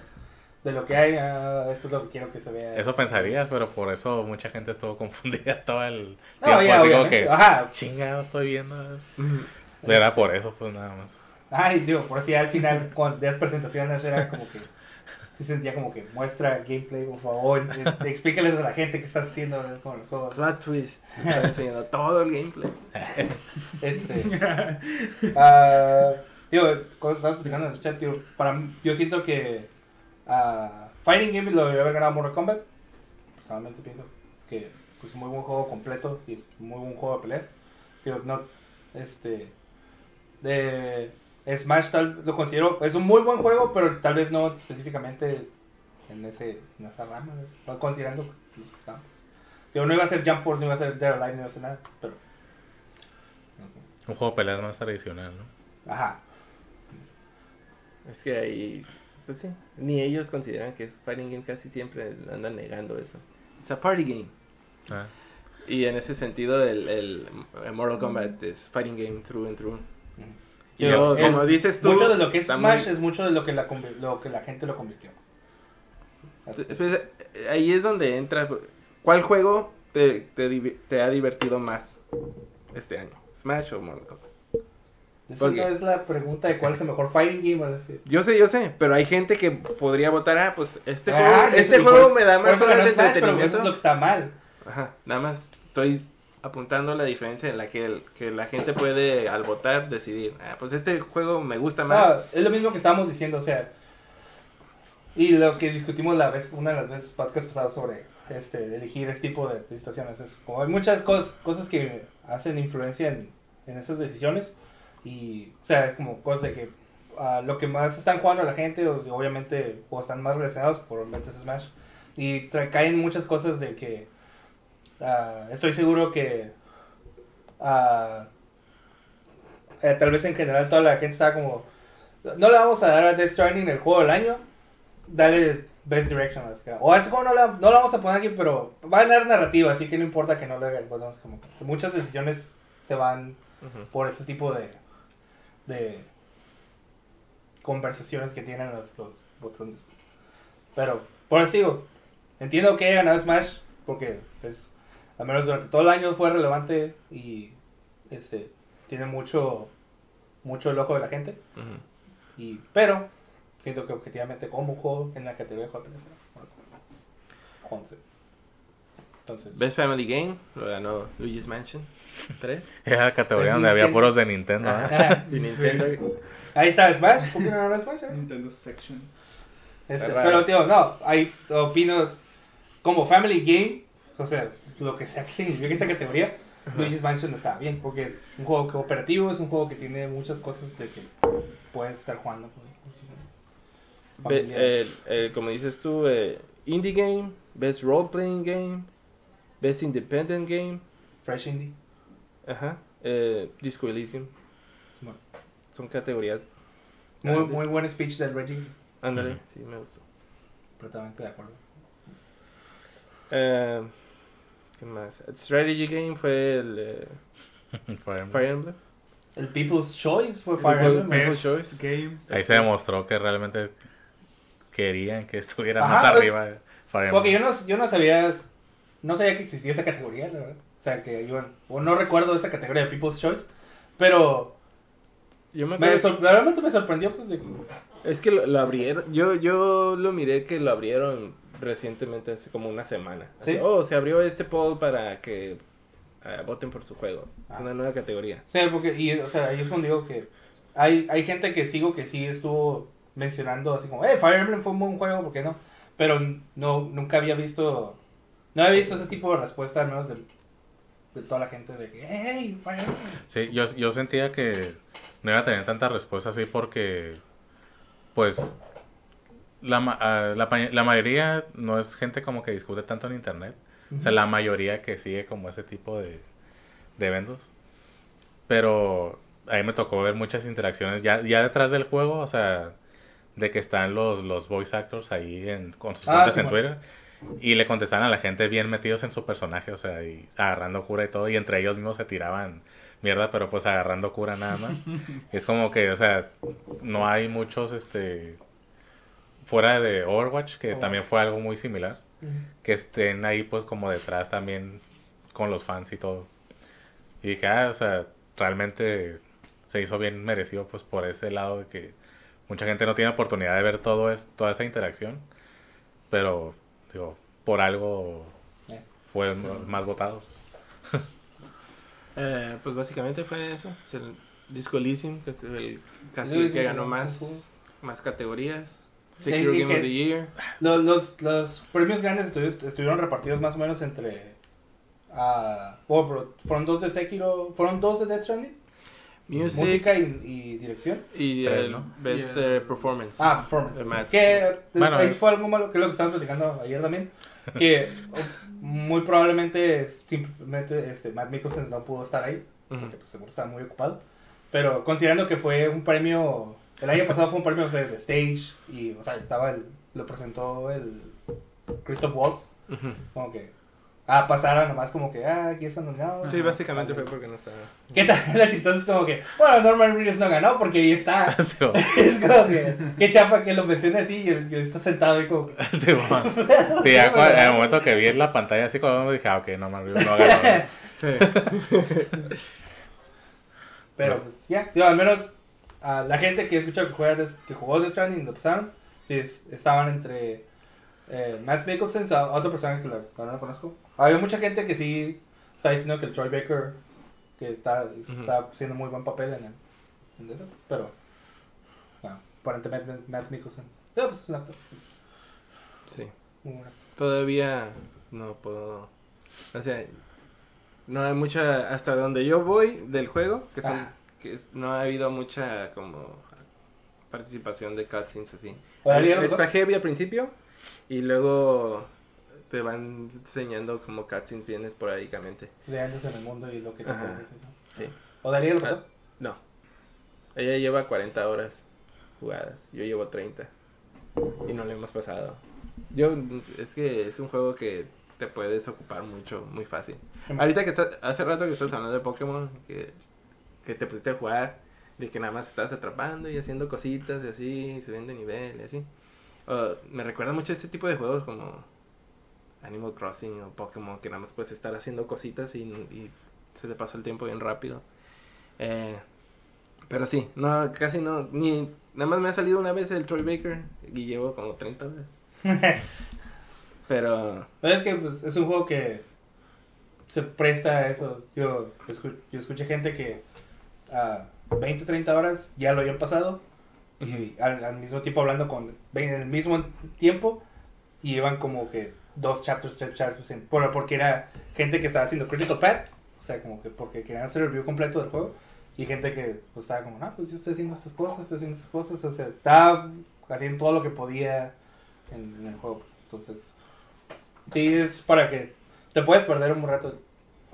[SPEAKER 2] de lo que hay, ah, esto es lo que quiero que se vea.
[SPEAKER 3] Eso pensarías, pero por eso mucha gente estuvo confundida todo el
[SPEAKER 2] No,
[SPEAKER 3] tiempo.
[SPEAKER 2] ya,
[SPEAKER 3] así como que,
[SPEAKER 2] Ajá.
[SPEAKER 3] chingado, estoy viendo eso.
[SPEAKER 1] Ujú.
[SPEAKER 3] Era por eso, pues nada más.
[SPEAKER 2] Ay, digo, por si al final, cuando de las presentaciones, era como que. Sí sentía como que muestra gameplay, por favor. Explícales a la gente qué estás haciendo ¿verdad? con los juegos.
[SPEAKER 1] Plot twist. Está enseñando todo el gameplay.
[SPEAKER 2] Este. ah, digo, cuando estabas explicando en el chat, para yo siento que. Ah, Fighting Game lo debería haber ganado Mortal Kombat. Personalmente pienso que pues, es un muy buen juego completo y es un muy buen juego de peleas. Digo, no. Este. De. Smash tal, lo considero. Es un muy buen juego, pero tal vez no específicamente en, ese, en esa rama. ¿no? Considerando los que estamos. Digo, no iba a ser Jump Force, no iba a ser Dead Alive, no iba a ser nada, pero.
[SPEAKER 3] Un juego de peleas más tradicional, ¿no?
[SPEAKER 2] Ajá.
[SPEAKER 1] Es que ahí, pues sí, ni ellos consideran que es fighting game, casi siempre andan negando eso. Es a party game.
[SPEAKER 3] Ah.
[SPEAKER 1] Y en ese sentido, el, el, el Mortal Kombat es fighting game through and through. Y
[SPEAKER 2] el-
[SPEAKER 1] como dices tú,
[SPEAKER 2] mucho de lo que es Smash
[SPEAKER 1] muy-
[SPEAKER 2] es mucho de lo que la, convi- lo que la gente lo convirtió.
[SPEAKER 1] Pues, eh, ahí es donde entra. ¿Cuál juego te, te, divi- te ha divertido más este año? ¿Smash o Mortal Kombat?
[SPEAKER 2] Eso no es la pregunta de cuál es el mejor fighting game. ¿no?
[SPEAKER 1] Yo sé, yo sé, pero hay gente que podría votar, ah, pues este
[SPEAKER 2] Ah,
[SPEAKER 1] juego, este
[SPEAKER 2] y
[SPEAKER 1] juego me da más horas de
[SPEAKER 2] Smash, pero eso
[SPEAKER 1] entretenimiento.
[SPEAKER 2] es lo que está mal.
[SPEAKER 1] Ajá, nada más estoy apuntando la diferencia en la que, el- que la gente puede al votar decidir, ah, pues este juego me gusta más.
[SPEAKER 2] Ah, es lo mismo que estábamos diciendo, o sea. Y lo que discutimos la vez, una de las veces podcast pasadas sobre este, elegir este tipo de, de situaciones. Es como hay muchas cosas, cosas que hacen influencia en, en esas decisiones. Y, o sea, es como cosas de que ah, lo que más están jugando la gente, obviamente, o están más relacionados, por es Smash. Y caen muchas cosas de que ah, estoy seguro que eh, tal vez en general toda la gente estaba como no le vamos a dar a Death Stranding el juego del año dale Best Direction a o a este juego no, la- no lo vamos a poner aquí pero va a ganar narrativa así que no importa que no lo hagan muchas decisiones se van por ese tipo de de conversaciones que tienen los, los botones pero por eso digo entiendo que haya ganado Smash porque es al menos durante todo el año fue relevante y este tiene mucho mucho el ojo de la gente. Y, pero, siento que objetivamente como juego en la categoría de JPS, 11. Entonces,
[SPEAKER 1] Best Family Game lo ganó Luigi's Mansion 3.
[SPEAKER 3] Era la categoría donde había puros de Nintendo. ¿eh?
[SPEAKER 2] ah,
[SPEAKER 1] Y Nintendo.
[SPEAKER 2] ahí está Smash. ¿Por qué no ganó Smash?
[SPEAKER 4] Nintendo section.
[SPEAKER 2] Este, pero, tío, no, ahí opino como Family Game, o sea, lo que sea que signifique esta categoría, Luigi's Mansion está bien, porque es un juego cooperativo, es un juego que tiene muchas cosas de que puedes estar jugando.
[SPEAKER 1] Be- eh, eh, como dices tú, eh, Indie Game, Best Role Playing Game, Best Independent Game,
[SPEAKER 2] Fresh Indie.
[SPEAKER 1] Ajá, eh, Disco Elysium. Son categorías.
[SPEAKER 2] Muy,
[SPEAKER 1] grandes.
[SPEAKER 2] muy buen speech del Reggie,
[SPEAKER 1] Ándale, sí, me gustó.
[SPEAKER 2] completamente de acuerdo.
[SPEAKER 1] Eh, ¿Qué más? Strategy Game fue el eh,
[SPEAKER 3] Fire Emblem.
[SPEAKER 1] Fire Emblem.
[SPEAKER 2] El People's Choice fue Fire
[SPEAKER 1] People's-
[SPEAKER 2] Emblem. ¿no?
[SPEAKER 4] Best game.
[SPEAKER 3] Ahí se demostró que realmente querían que estuviera
[SPEAKER 2] Ajá,
[SPEAKER 3] más
[SPEAKER 2] pues,
[SPEAKER 3] arriba de Fire
[SPEAKER 2] Porque yo
[SPEAKER 3] Emblem.
[SPEAKER 2] no, yo no sabía, no sabía que existía esa categoría, la verdad. Sea, que iban, o no recuerdo esa categoría de People's Choice, pero
[SPEAKER 1] Yo me
[SPEAKER 2] me
[SPEAKER 1] acuerdo-
[SPEAKER 2] sor- realmente me sorprendió pues de.
[SPEAKER 1] Es que lo, lo abrieron. Yo, yo lo miré que lo abrieron recientemente, hace como una semana. Así,
[SPEAKER 2] ¿Sí?
[SPEAKER 1] oh, se abrió este poll para que eh, voten por su juego.
[SPEAKER 2] Ah.
[SPEAKER 1] Es una nueva categoría.
[SPEAKER 2] Sí, porque, y, o sea, ahí es cuando digo que hay, hay gente que sigo que sí estuvo mencionando así como, eh, Fire Emblem fue un buen juego, ¿por qué no? Pero no, nunca había visto, no había visto ese tipo de respuesta, al menos del- de toda la gente de que, hey, Fire.
[SPEAKER 3] Sí, yo, yo sentía que no iba a tener tanta respuesta así porque, pues, la, ah, la, mayoría no es gente como que discute tanto en internet. O sea, la mayoría que sigue como ese tipo de, de eventos. Pero ahí me tocó ver muchas interacciones ya, ya detrás del juego, o sea, de que están los, los voice actors ahí en, con sus
[SPEAKER 2] Ah,
[SPEAKER 3] cuentas
[SPEAKER 2] sí,
[SPEAKER 3] en
[SPEAKER 2] mo-
[SPEAKER 3] Twitter. Y le contestaban a la gente bien metidos en su personaje, o sea, y agarrando cura y todo. Y entre ellos mismos se tiraban mierda, pero pues agarrando cura nada más. es como que, o sea, no hay muchos, este, fuera de Overwatch, que
[SPEAKER 2] Oh.
[SPEAKER 3] también fue algo muy similar
[SPEAKER 2] Ujú.
[SPEAKER 3] que estén ahí pues como detrás también con los fans y todo. Y dije, ah, o sea, realmente se hizo bien merecido pues por ese lado de que mucha gente no tiene oportunidad de ver todo es, toda esa interacción, pero digo, por algo
[SPEAKER 2] Eh.
[SPEAKER 3] fue m- más votado.
[SPEAKER 1] Eh, pues básicamente fue eso. Es el Disco Elysium, que es el casi
[SPEAKER 2] Elysium
[SPEAKER 1] que
[SPEAKER 2] sí,
[SPEAKER 1] ganó
[SPEAKER 2] sí,
[SPEAKER 1] más,
[SPEAKER 2] sí.
[SPEAKER 1] más categorías.
[SPEAKER 2] Sí,
[SPEAKER 1] Secure Game of the Year.
[SPEAKER 2] Los, los, los premios grandes estu- estuvieron repartidos más o menos entre... ah, oh, bro, fueron dos de Sekiro, fueron dos de Death Stranding,
[SPEAKER 1] Music
[SPEAKER 2] música y, y dirección.
[SPEAKER 1] y
[SPEAKER 3] Tres,
[SPEAKER 1] el
[SPEAKER 3] ¿no?
[SPEAKER 1] Best
[SPEAKER 4] Y el-
[SPEAKER 1] eh, Performance.
[SPEAKER 2] Ah, performance. Que es-
[SPEAKER 3] Bueno,
[SPEAKER 2] ahí fue algo malo, que es lo que estábamos platicando ayer también. Que muy probablemente simplemente este, Matt Mikkelsen no pudo estar ahí,
[SPEAKER 1] Ujú.
[SPEAKER 2] porque pues, seguro estaba muy ocupado. Pero considerando que fue un premio, el año pasado fue un premio o sea, de stage, y o sea, estaba el, lo presentó el Christoph Waltz,
[SPEAKER 1] Ujú.
[SPEAKER 2] como que, ah, pasara nomás como que, ah, aquí están nominados.
[SPEAKER 1] Sí, básicamente fue porque no estaba.
[SPEAKER 2] ¿Qué tal? Lo chistoso es como que, bueno, Norman Reedus no ganó porque ahí está.
[SPEAKER 3] Sí, bueno.
[SPEAKER 2] Es como que, qué chapa que lo mencione así y él, está sentado y como que...
[SPEAKER 3] Sí, bueno. Sí, ya en el momento que vi en la pantalla así como dije, ah, ok, no, man, no agarró.
[SPEAKER 1] Sí.
[SPEAKER 2] Pero
[SPEAKER 3] Pues-
[SPEAKER 2] pues ya, digo, al menos a la gente que he escuchado que, juega que jugó The Stranding lo pasaron, sí, es- estaban entre eh, Matt Mikkelsen, a- otra persona que, la, que no la conozco. Había mucha gente que sí está diciendo que el Troy Baker, que está, está haciendo muy buen papel en, el, en eso, pero no, aparentemente Matt Mikkelsen. Pero pues es un actor, sí.
[SPEAKER 1] Todavía no puedo. O sea, no hay mucha. Hasta donde yo voy del juego, que son.
[SPEAKER 2] Ah.
[SPEAKER 1] que no ha habido mucha como participación de cutscenes así.
[SPEAKER 2] ¿Podría ir a
[SPEAKER 1] Está heavy al principio y luego te van enseñando como cutscenes bien esporádicamente.
[SPEAKER 2] de antes en el mundo y lo que te puedes.
[SPEAKER 1] Sí.
[SPEAKER 2] ¿O Darío lo pasó?
[SPEAKER 1] No. Ella lleva 40 horas jugadas. Yo llevo 30. Y no le hemos pasado. Yo, es que es un juego que te puedes ocupar mucho, muy fácil. Ahorita que estás, hace rato que estás hablando de Pokémon, que, que te pusiste a jugar, de que nada más estás atrapando y haciendo cositas y así, subiendo nivel y así. Uh, me recuerda mucho ese tipo de juegos como Animal Crossing o Pokémon, que nada más puedes estar haciendo cositas y, y se te pasa el tiempo bien rápido. Eh, Pero sí, no, casi no, ni, nada más me ha salido una vez el Troy Baker y llevo como 30 veces. Pero,
[SPEAKER 2] Pero es que pues, es un juego que se presta a eso. Yo, escu- yo escuché gente que a 20, 30 horas ya lo habían pasado y al, al mismo tiempo hablando con en el mismo tiempo y iban como que dos chapters, tres chapters en- por- porque era gente que estaba haciendo critical path, o sea, como que porque querían hacer el review completo del juego y gente que pues, estaba como, no, pues yo estoy haciendo estas cosas, estoy haciendo estas cosas, o sea, estaba haciendo todo lo que podía en, en el juego, pues, entonces Sí, es para que te puedes perder un rato,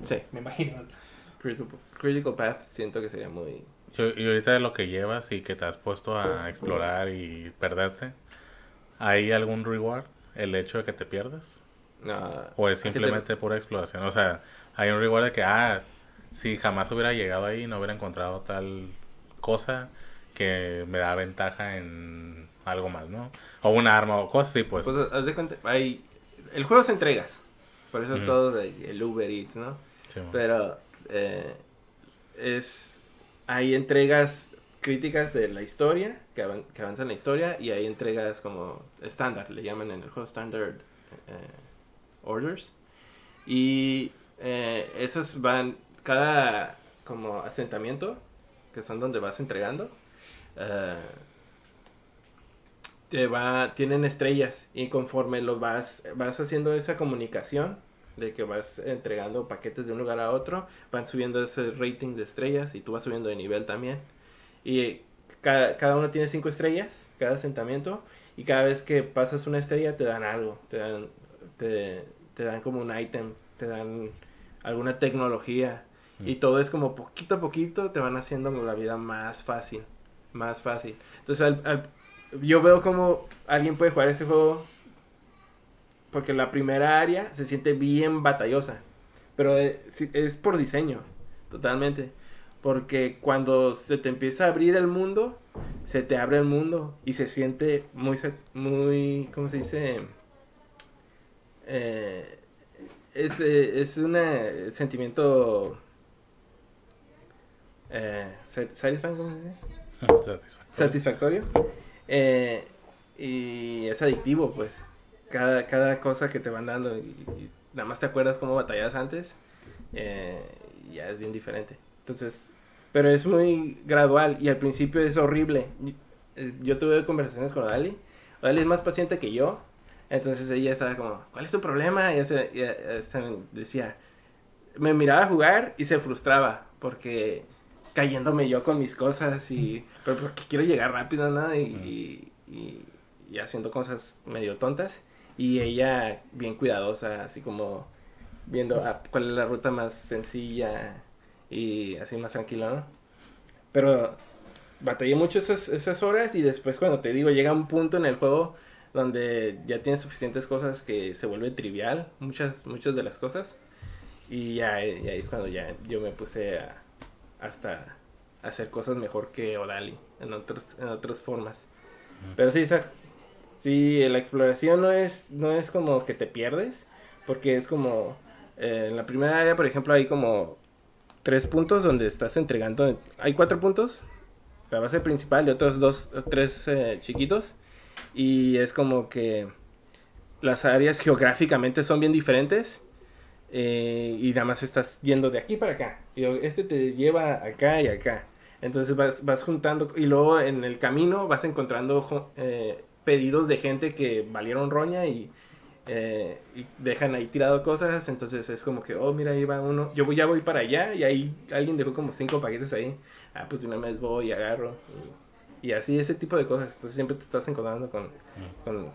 [SPEAKER 1] sí,
[SPEAKER 2] me imagino.
[SPEAKER 1] Critical, Critical Path siento que sería muy...
[SPEAKER 3] Y ahorita de lo que llevas y que te has puesto a explorar y perderte, ¿hay algún reward? ¿El hecho de que te pierdas?
[SPEAKER 1] No,
[SPEAKER 3] ¿O es
[SPEAKER 1] ¿a qué te-
[SPEAKER 3] simplemente pura exploración? O sea, hay un reward de que, ah, si jamás hubiera llegado ahí, no hubiera encontrado tal cosa que me da ventaja en algo más, ¿no? O un arma o cosas así, pues.
[SPEAKER 1] Pues haz de cuenta, hay... El juego se entregas. Por eso todo de, el Uber Eats, ¿no?
[SPEAKER 3] Sí.
[SPEAKER 1] Pero eh, es... Hay entregas críticas de la historia, que, que avanzan la historia, y hay entregas como estándar, le llaman en el juego standard eh, orders. Y eh, esas van, cada como asentamiento, que son donde vas entregando, eh, te va, tienen estrellas y conforme lo vas, vas haciendo esa comunicación de que vas entregando paquetes de un lugar a otro, van subiendo ese rating de estrellas y tú vas subiendo de nivel también. Y cada, cada uno tiene cinco estrellas, cada asentamiento, y cada vez que pasas una estrella te dan algo, te dan, te, te dan como un ítem, te dan alguna tecnología. Y
[SPEAKER 3] Mm.
[SPEAKER 1] todo es como poquito a poquito te van haciendo la vida más fácil, más fácil. Entonces al- al- yo veo como alguien puede jugar este juego porque la primera área se siente bien batallosa, pero es, sí- es por diseño, totalmente. Porque cuando se te empieza a abrir el mundo, se te abre el mundo y se siente muy, muy, ¿cómo se dice? Eh, es, eh, es un eh, sentimiento eh.
[SPEAKER 3] Satisfactorio.
[SPEAKER 1] satisfactorio eh, y es adictivo pues cada, cada cosa que te van dando y, y nada más te acuerdas cómo batallas antes eh, ya es bien diferente entonces pero es muy gradual y al principio es horrible. Eh, yo tuve conversaciones con Dali Dali es más paciente que yo. Entonces ella estaba como ¿cuál es tu problema? y ella, ella- esta decía me miraba jugar y se frustraba porque cayéndome yo con mis cosas y pero porque quiero llegar rápido ¿no? y, y, y- y haciendo cosas medio tontas. Y ella bien cuidadosa así como viendo ah, cuál es la ruta más sencilla y así más tranquilo ¿no? pero batallé mucho esas, esas horas y después cuando te digo llega un punto en el juego donde ya tienes suficientes cosas que se vuelve trivial muchas muchas de las cosas y ya, y ahí es cuando ya yo me puse a hasta hacer cosas mejor que Odali en otros en otras formas pero sí esa- sí la exploración no es no es como que te pierdes porque es como eh, en la primera área por ejemplo hay como tres puntos donde estás entregando hay cuatro puntos la base principal y otros dos tres eh, chiquitos y es como que las áreas geográficamente son bien diferentes eh, y nada más estás yendo de aquí para acá. Y este te lleva acá y acá. Entonces vas, vas juntando y luego en el camino vas encontrando eh, pedidos de gente que valieron roña y, eh, y dejan ahí tirado cosas. Entonces es como que, oh, mira, ahí va uno. Yo voy, ya voy para allá y ahí alguien dejó como cinco paquetes ahí. Ah, pues una vez voy y agarro. Y, y así ese tipo de cosas. Entonces siempre te estás encontrando con, con,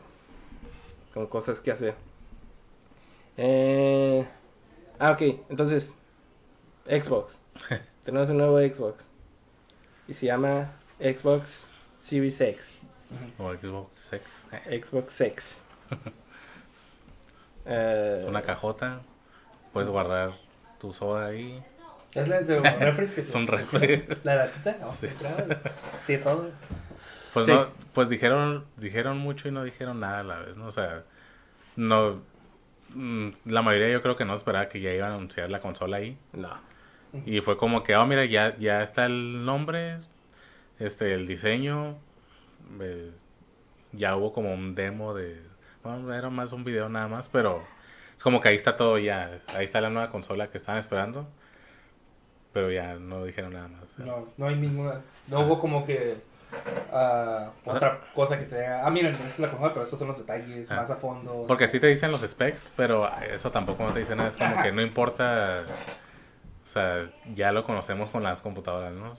[SPEAKER 1] con cosas que hacer. Eh, ah, ok. Entonces, Xbox. Tenemos un nuevo Xbox. Y se llama Xbox Series X.
[SPEAKER 3] O Xbox Sex.
[SPEAKER 1] Xbox X. Eh,
[SPEAKER 3] Es una cajota. Puedes guardar tu soda ahí.
[SPEAKER 2] Es la de los refres que
[SPEAKER 3] Es un refri.
[SPEAKER 2] La latita, no,
[SPEAKER 3] Sí.
[SPEAKER 2] claro, tiene todo.
[SPEAKER 3] Pues
[SPEAKER 1] Sí.
[SPEAKER 3] no, pues dijeron, dijeron mucho y no dijeron nada a la vez, ¿no? O sea, no, mm, la mayoría yo creo que no esperaba que ya iban a anunciar la consola ahí.
[SPEAKER 1] No.
[SPEAKER 3] Y fue como que, oh, mira, ya, ya está el nombre, Este, el diseño, eh, ya hubo como un demo de, bueno, era más un video nada más, pero es como que ahí está todo ya, ahí está la nueva consola que estaban esperando, pero ya no dijeron nada más. o sea.
[SPEAKER 2] No, no hay ninguna. No hubo como que.
[SPEAKER 3] O sea-
[SPEAKER 2] otra cosa que te diga. Ah, miren, esta es la consola, pero estos son los detalles
[SPEAKER 3] Ah.
[SPEAKER 2] más a fondo.
[SPEAKER 3] Porque sí te dicen los specs, pero eso tampoco no te dice nada. Es como que no importa. O sea, ya lo conocemos con las computadoras, ¿no?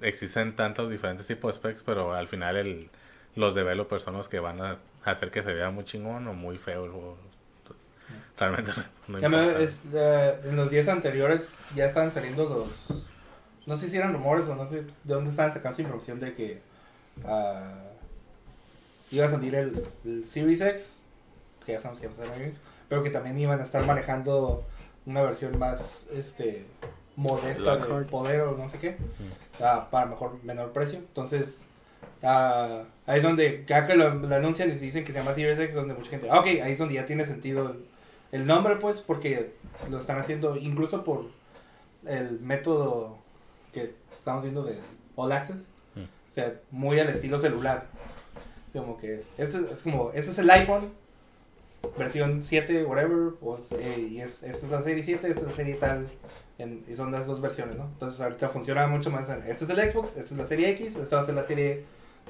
[SPEAKER 3] Existen tantos diferentes tipos de specs, pero al final el, los developers son los que van a hacer que se vea muy chingón o muy feo el juego. Realmente no, no
[SPEAKER 2] Ya me-
[SPEAKER 3] importa.
[SPEAKER 2] es, eh, en los días anteriores ya estaban saliendo los. No sé si eran rumores o no sé de dónde estaban sacando esa información de que. ah, iba a salir el, el Series X, que ya sabemos que va a X, pero que también iban a estar manejando una versión más este modesta de poder o no sé qué, ah, para mejor menor precio. Entonces, ah, ahí es donde, que lo, lo anuncian y dicen que se llama Series X, donde mucha gente, ah, ok, ahí es donde ya tiene sentido el, el nombre, pues, porque lo están haciendo incluso por el método que estamos viendo de All Access,
[SPEAKER 3] Mm.
[SPEAKER 2] o sea, muy al estilo celular. O sea, como que, este es como, este es el iPhone, versión 7, whatever, o es- eh, y es, esta es la serie 7, esta es la serie tal, en- y son las dos versiones, ¿no? Entonces ahorita funciona mucho más, en- este es el Xbox, esta es la serie X, esta va a ser la serie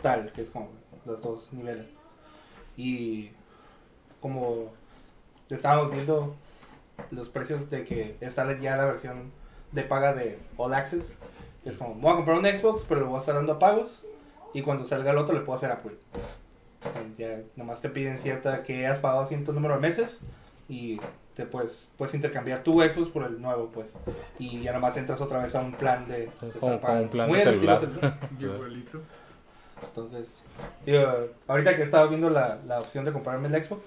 [SPEAKER 2] tal, que es como los dos niveles. Y como estábamos viendo los precios de que está ya la versión de paga de All Access, que es como, voy a comprar un Xbox, pero lo voy a estar dando a pagos, y cuando salga el otro le puedo hacer upgrade. Ya nomás te piden cierta que has pagado cierto número de meses y te puedes, puedes intercambiar tu Xbox por el nuevo, pues. Y ya nomás entras otra vez a un plan de... de
[SPEAKER 3] Es
[SPEAKER 2] estar
[SPEAKER 3] como, como un plan
[SPEAKER 2] Muy
[SPEAKER 3] de
[SPEAKER 2] estilo
[SPEAKER 3] celular.
[SPEAKER 2] Entonces, digo, ahorita que estaba viendo la, la opción de comprarme el Xbox,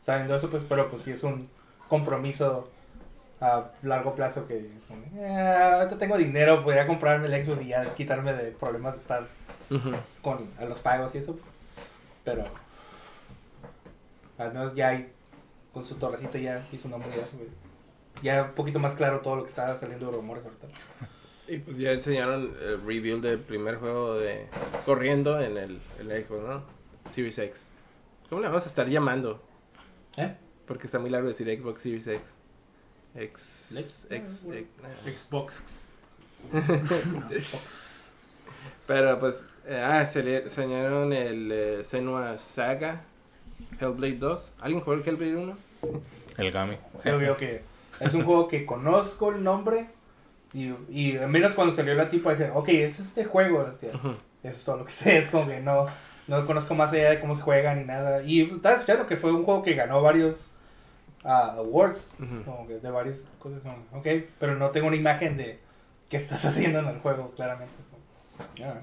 [SPEAKER 2] estaba viendo eso, pues, pero pues sí es un compromiso a largo plazo que es como, "Eh, ahorita tengo dinero, podría comprarme el Xbox y ya quitarme de problemas de estar
[SPEAKER 1] Ujú.
[SPEAKER 2] con a los pagos y eso, pues. Pero, al menos ya hay, con su torrecita ya y su nombre ya, un poquito más claro todo lo que estaba saliendo de rumores ahorita.
[SPEAKER 1] Y pues ya enseñaron el review del primer juego de corriendo en el, el Xbox, ¿no? Series X. ¿Cómo le vamos a estar llamando?
[SPEAKER 2] ¿Eh?
[SPEAKER 1] Porque está muy largo decir Xbox Series X. X. X. X- nah.
[SPEAKER 4] Xbox.
[SPEAKER 1] Pero pues, eh, ah, se le enseñaron el eh, Senua Saga, Hellblade 2. ¿Alguien jugó el Hellblade 1?
[SPEAKER 3] El Gami.
[SPEAKER 2] Yo veo que es un juego que conozco el nombre y, y al menos cuando salió la tipa dije, ok, es este juego, hostia. Eso es todo lo que sé, es como que no, no conozco más allá de cómo se juega ni nada. Y estaba escuchando que fue un juego que ganó varios ah, awards, como que de varias cosas, como, ok, pero no tengo una imagen de qué estás haciendo en el juego, claramente. Como,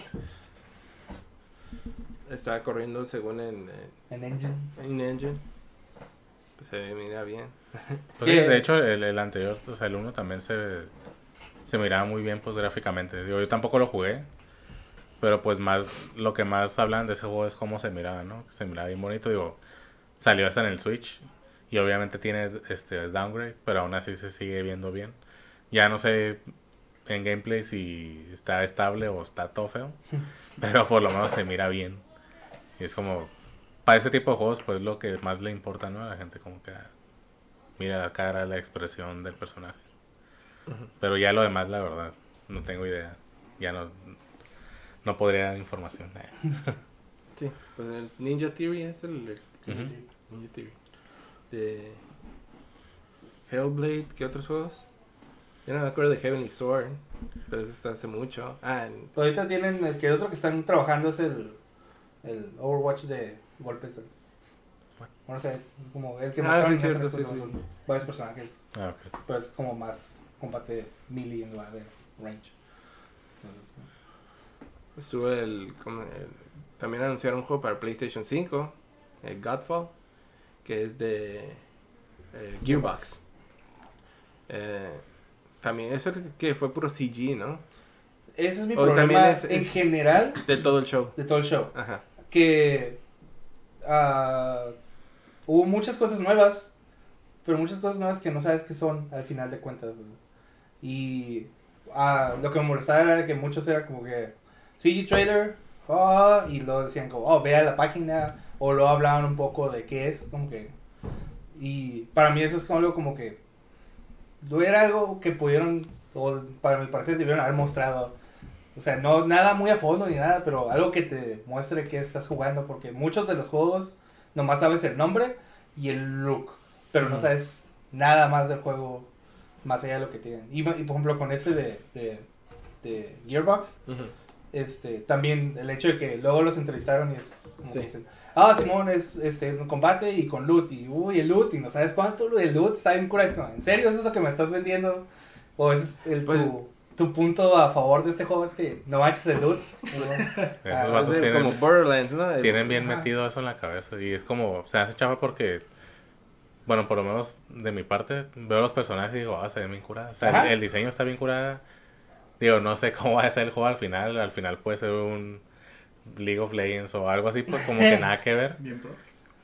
[SPEAKER 1] Estaba corriendo según en,
[SPEAKER 2] en Engine.
[SPEAKER 1] en Engine. Pues se mira bien.
[SPEAKER 3] Pues de hecho, el, el anterior, o sea, el 1 también se, se miraba muy bien, pues, gráficamente. Digo, yo tampoco lo jugué, pero pues más, lo que más hablan de ese juego es cómo se miraba, ¿no? Se miraba bien bonito, digo, salió hasta en el Switch y obviamente tiene este downgrade, pero aún así se sigue viendo bien. Ya no sé en gameplay si está estable o está todo feo, pero por lo menos se mira bien. Y es como, para ese tipo de juegos, pues lo que más le importa, ¿no? A la gente como que mira la cara, la expresión del personaje. Pero ya lo demás, la verdad, no tengo idea. Ya no, no podría dar información. Eh.
[SPEAKER 1] Sí, pues el Ninja Theory es el, el-
[SPEAKER 3] Ujú.
[SPEAKER 1] Ninja Theory. De Hellblade, ¿qué otros juegos? Yo no me acuerdo de Heavenly Sword, pero eso está hace mucho. Ah, en-
[SPEAKER 2] Ahorita tienen, el que otro que están trabajando es el, el Overwatch de golpes. ¿sabes?
[SPEAKER 3] What?
[SPEAKER 2] No sé, como el que
[SPEAKER 1] Ah,
[SPEAKER 2] mostraron
[SPEAKER 1] sí, cierto, sí, sí.
[SPEAKER 2] son varios personajes,
[SPEAKER 3] Ah, ok.
[SPEAKER 2] pero es como más combate melee en lugar de range. Entonces,
[SPEAKER 1] estuvo el, También anunciaron un juego para PlayStation 5, el Godfall, que es de eh, Gearbox. Eh, también es el que fue puro CG, ¿no?
[SPEAKER 2] Ese es mi
[SPEAKER 1] O también
[SPEAKER 2] problema
[SPEAKER 1] es-
[SPEAKER 2] en
[SPEAKER 1] es-
[SPEAKER 2] general
[SPEAKER 1] De todo el show.
[SPEAKER 2] de todo el show.
[SPEAKER 1] Ajá.
[SPEAKER 2] que ah, hubo muchas cosas nuevas, pero muchas cosas nuevas que no sabes qué son al final de cuentas. ¿no? Y ah, lo que me molestaba era que muchos era como que CG trailer, oh, y luego decían como, oh, vea la página, o luego hablaban un poco de qué es, como que, y para mí eso es como algo como que, no era algo que pudieron, o para mi parecer debieron haber mostrado, o sea, no nada muy a fondo ni nada, pero algo que te muestre que estás jugando, porque muchos de los juegos nomás sabes el nombre y el look, pero no sabes nada más del juego más allá de lo que tienen. Y, y, por ejemplo con ese de, de, de Gearbox, este, también el hecho de que luego los entrevistaron y es como que
[SPEAKER 1] Sí.
[SPEAKER 2] dicen, ah, Simón es este, un combate y con loot, y uy, el loot, y no sabes cuánto, el loot está curado. Es como, ¿En serio eso es lo que me estás vendiendo? ¿O ese es el,
[SPEAKER 1] Pues-
[SPEAKER 2] tu, tu punto a favor de este juego? Es que no manches el loot.
[SPEAKER 3] Esos
[SPEAKER 2] Ah,
[SPEAKER 3] vatos
[SPEAKER 1] Es de-
[SPEAKER 3] tienen,
[SPEAKER 1] como Borderlands, ¿no?
[SPEAKER 3] tienen bien
[SPEAKER 2] Ajá.
[SPEAKER 3] metido eso en la cabeza. Y es como, se hace chafa porque, bueno, por lo menos de mi parte, veo los personajes y digo, ah, se ven bien curados. O sea, el, diseño está bien curado. Digo, no sé cómo va a ser el juego al final. Al final puede ser un League of Legends o algo así, pues como que nada que ver.
[SPEAKER 4] Bien pro.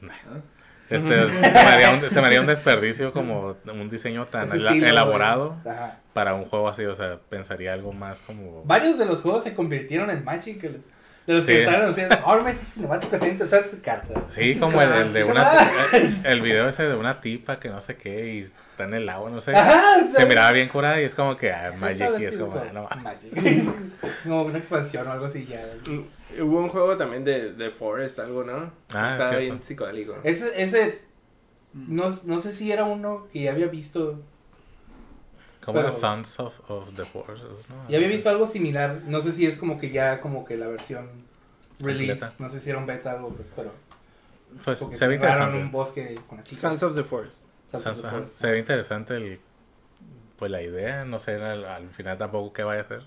[SPEAKER 4] ¿Ah?
[SPEAKER 3] Este, se, me haría un, se me haría un desperdicio como un diseño tan
[SPEAKER 2] estilo,
[SPEAKER 3] elaborado para un juego así. O sea, pensaría algo más como...
[SPEAKER 2] Varios de los juegos se convirtieron en Magic. De los
[SPEAKER 3] Sí.
[SPEAKER 2] que estaban haciendo, ahora me cinemáticas interesantes cartas.
[SPEAKER 3] Sí,
[SPEAKER 2] Es
[SPEAKER 3] como el, el de una el, el video ese de una tipa que no sé qué y está en el agua, no sé.
[SPEAKER 2] Ajá,
[SPEAKER 3] Se miraba bien curada y es como que ah, Magic y es como, no,
[SPEAKER 2] Magic. Como una expansión o algo así ya.
[SPEAKER 1] Mm, Hubo un juego también de, de Forest, algo, ¿no?
[SPEAKER 3] Ah,
[SPEAKER 1] Estaba
[SPEAKER 3] cierto.
[SPEAKER 1] bien psicodélico.
[SPEAKER 2] Ese, ese no, no sé si era uno que ya había visto.
[SPEAKER 3] como era
[SPEAKER 2] pero-
[SPEAKER 3] Sons of, of the Force, ¿no?
[SPEAKER 2] Ya había visto algo similar. No sé si es como que ya como que la versión release. No sé si era un beta o algo, pues, pero.
[SPEAKER 3] Pues
[SPEAKER 2] Porque
[SPEAKER 3] se ve interesante.
[SPEAKER 2] un bosque con la chica.
[SPEAKER 1] Sons of the Forest.
[SPEAKER 2] Sons of
[SPEAKER 3] Sons-
[SPEAKER 2] the
[SPEAKER 3] ajá,
[SPEAKER 2] Forest.
[SPEAKER 3] se ve interesante el, pues la idea, no sé al, al final tampoco qué vaya a hacer.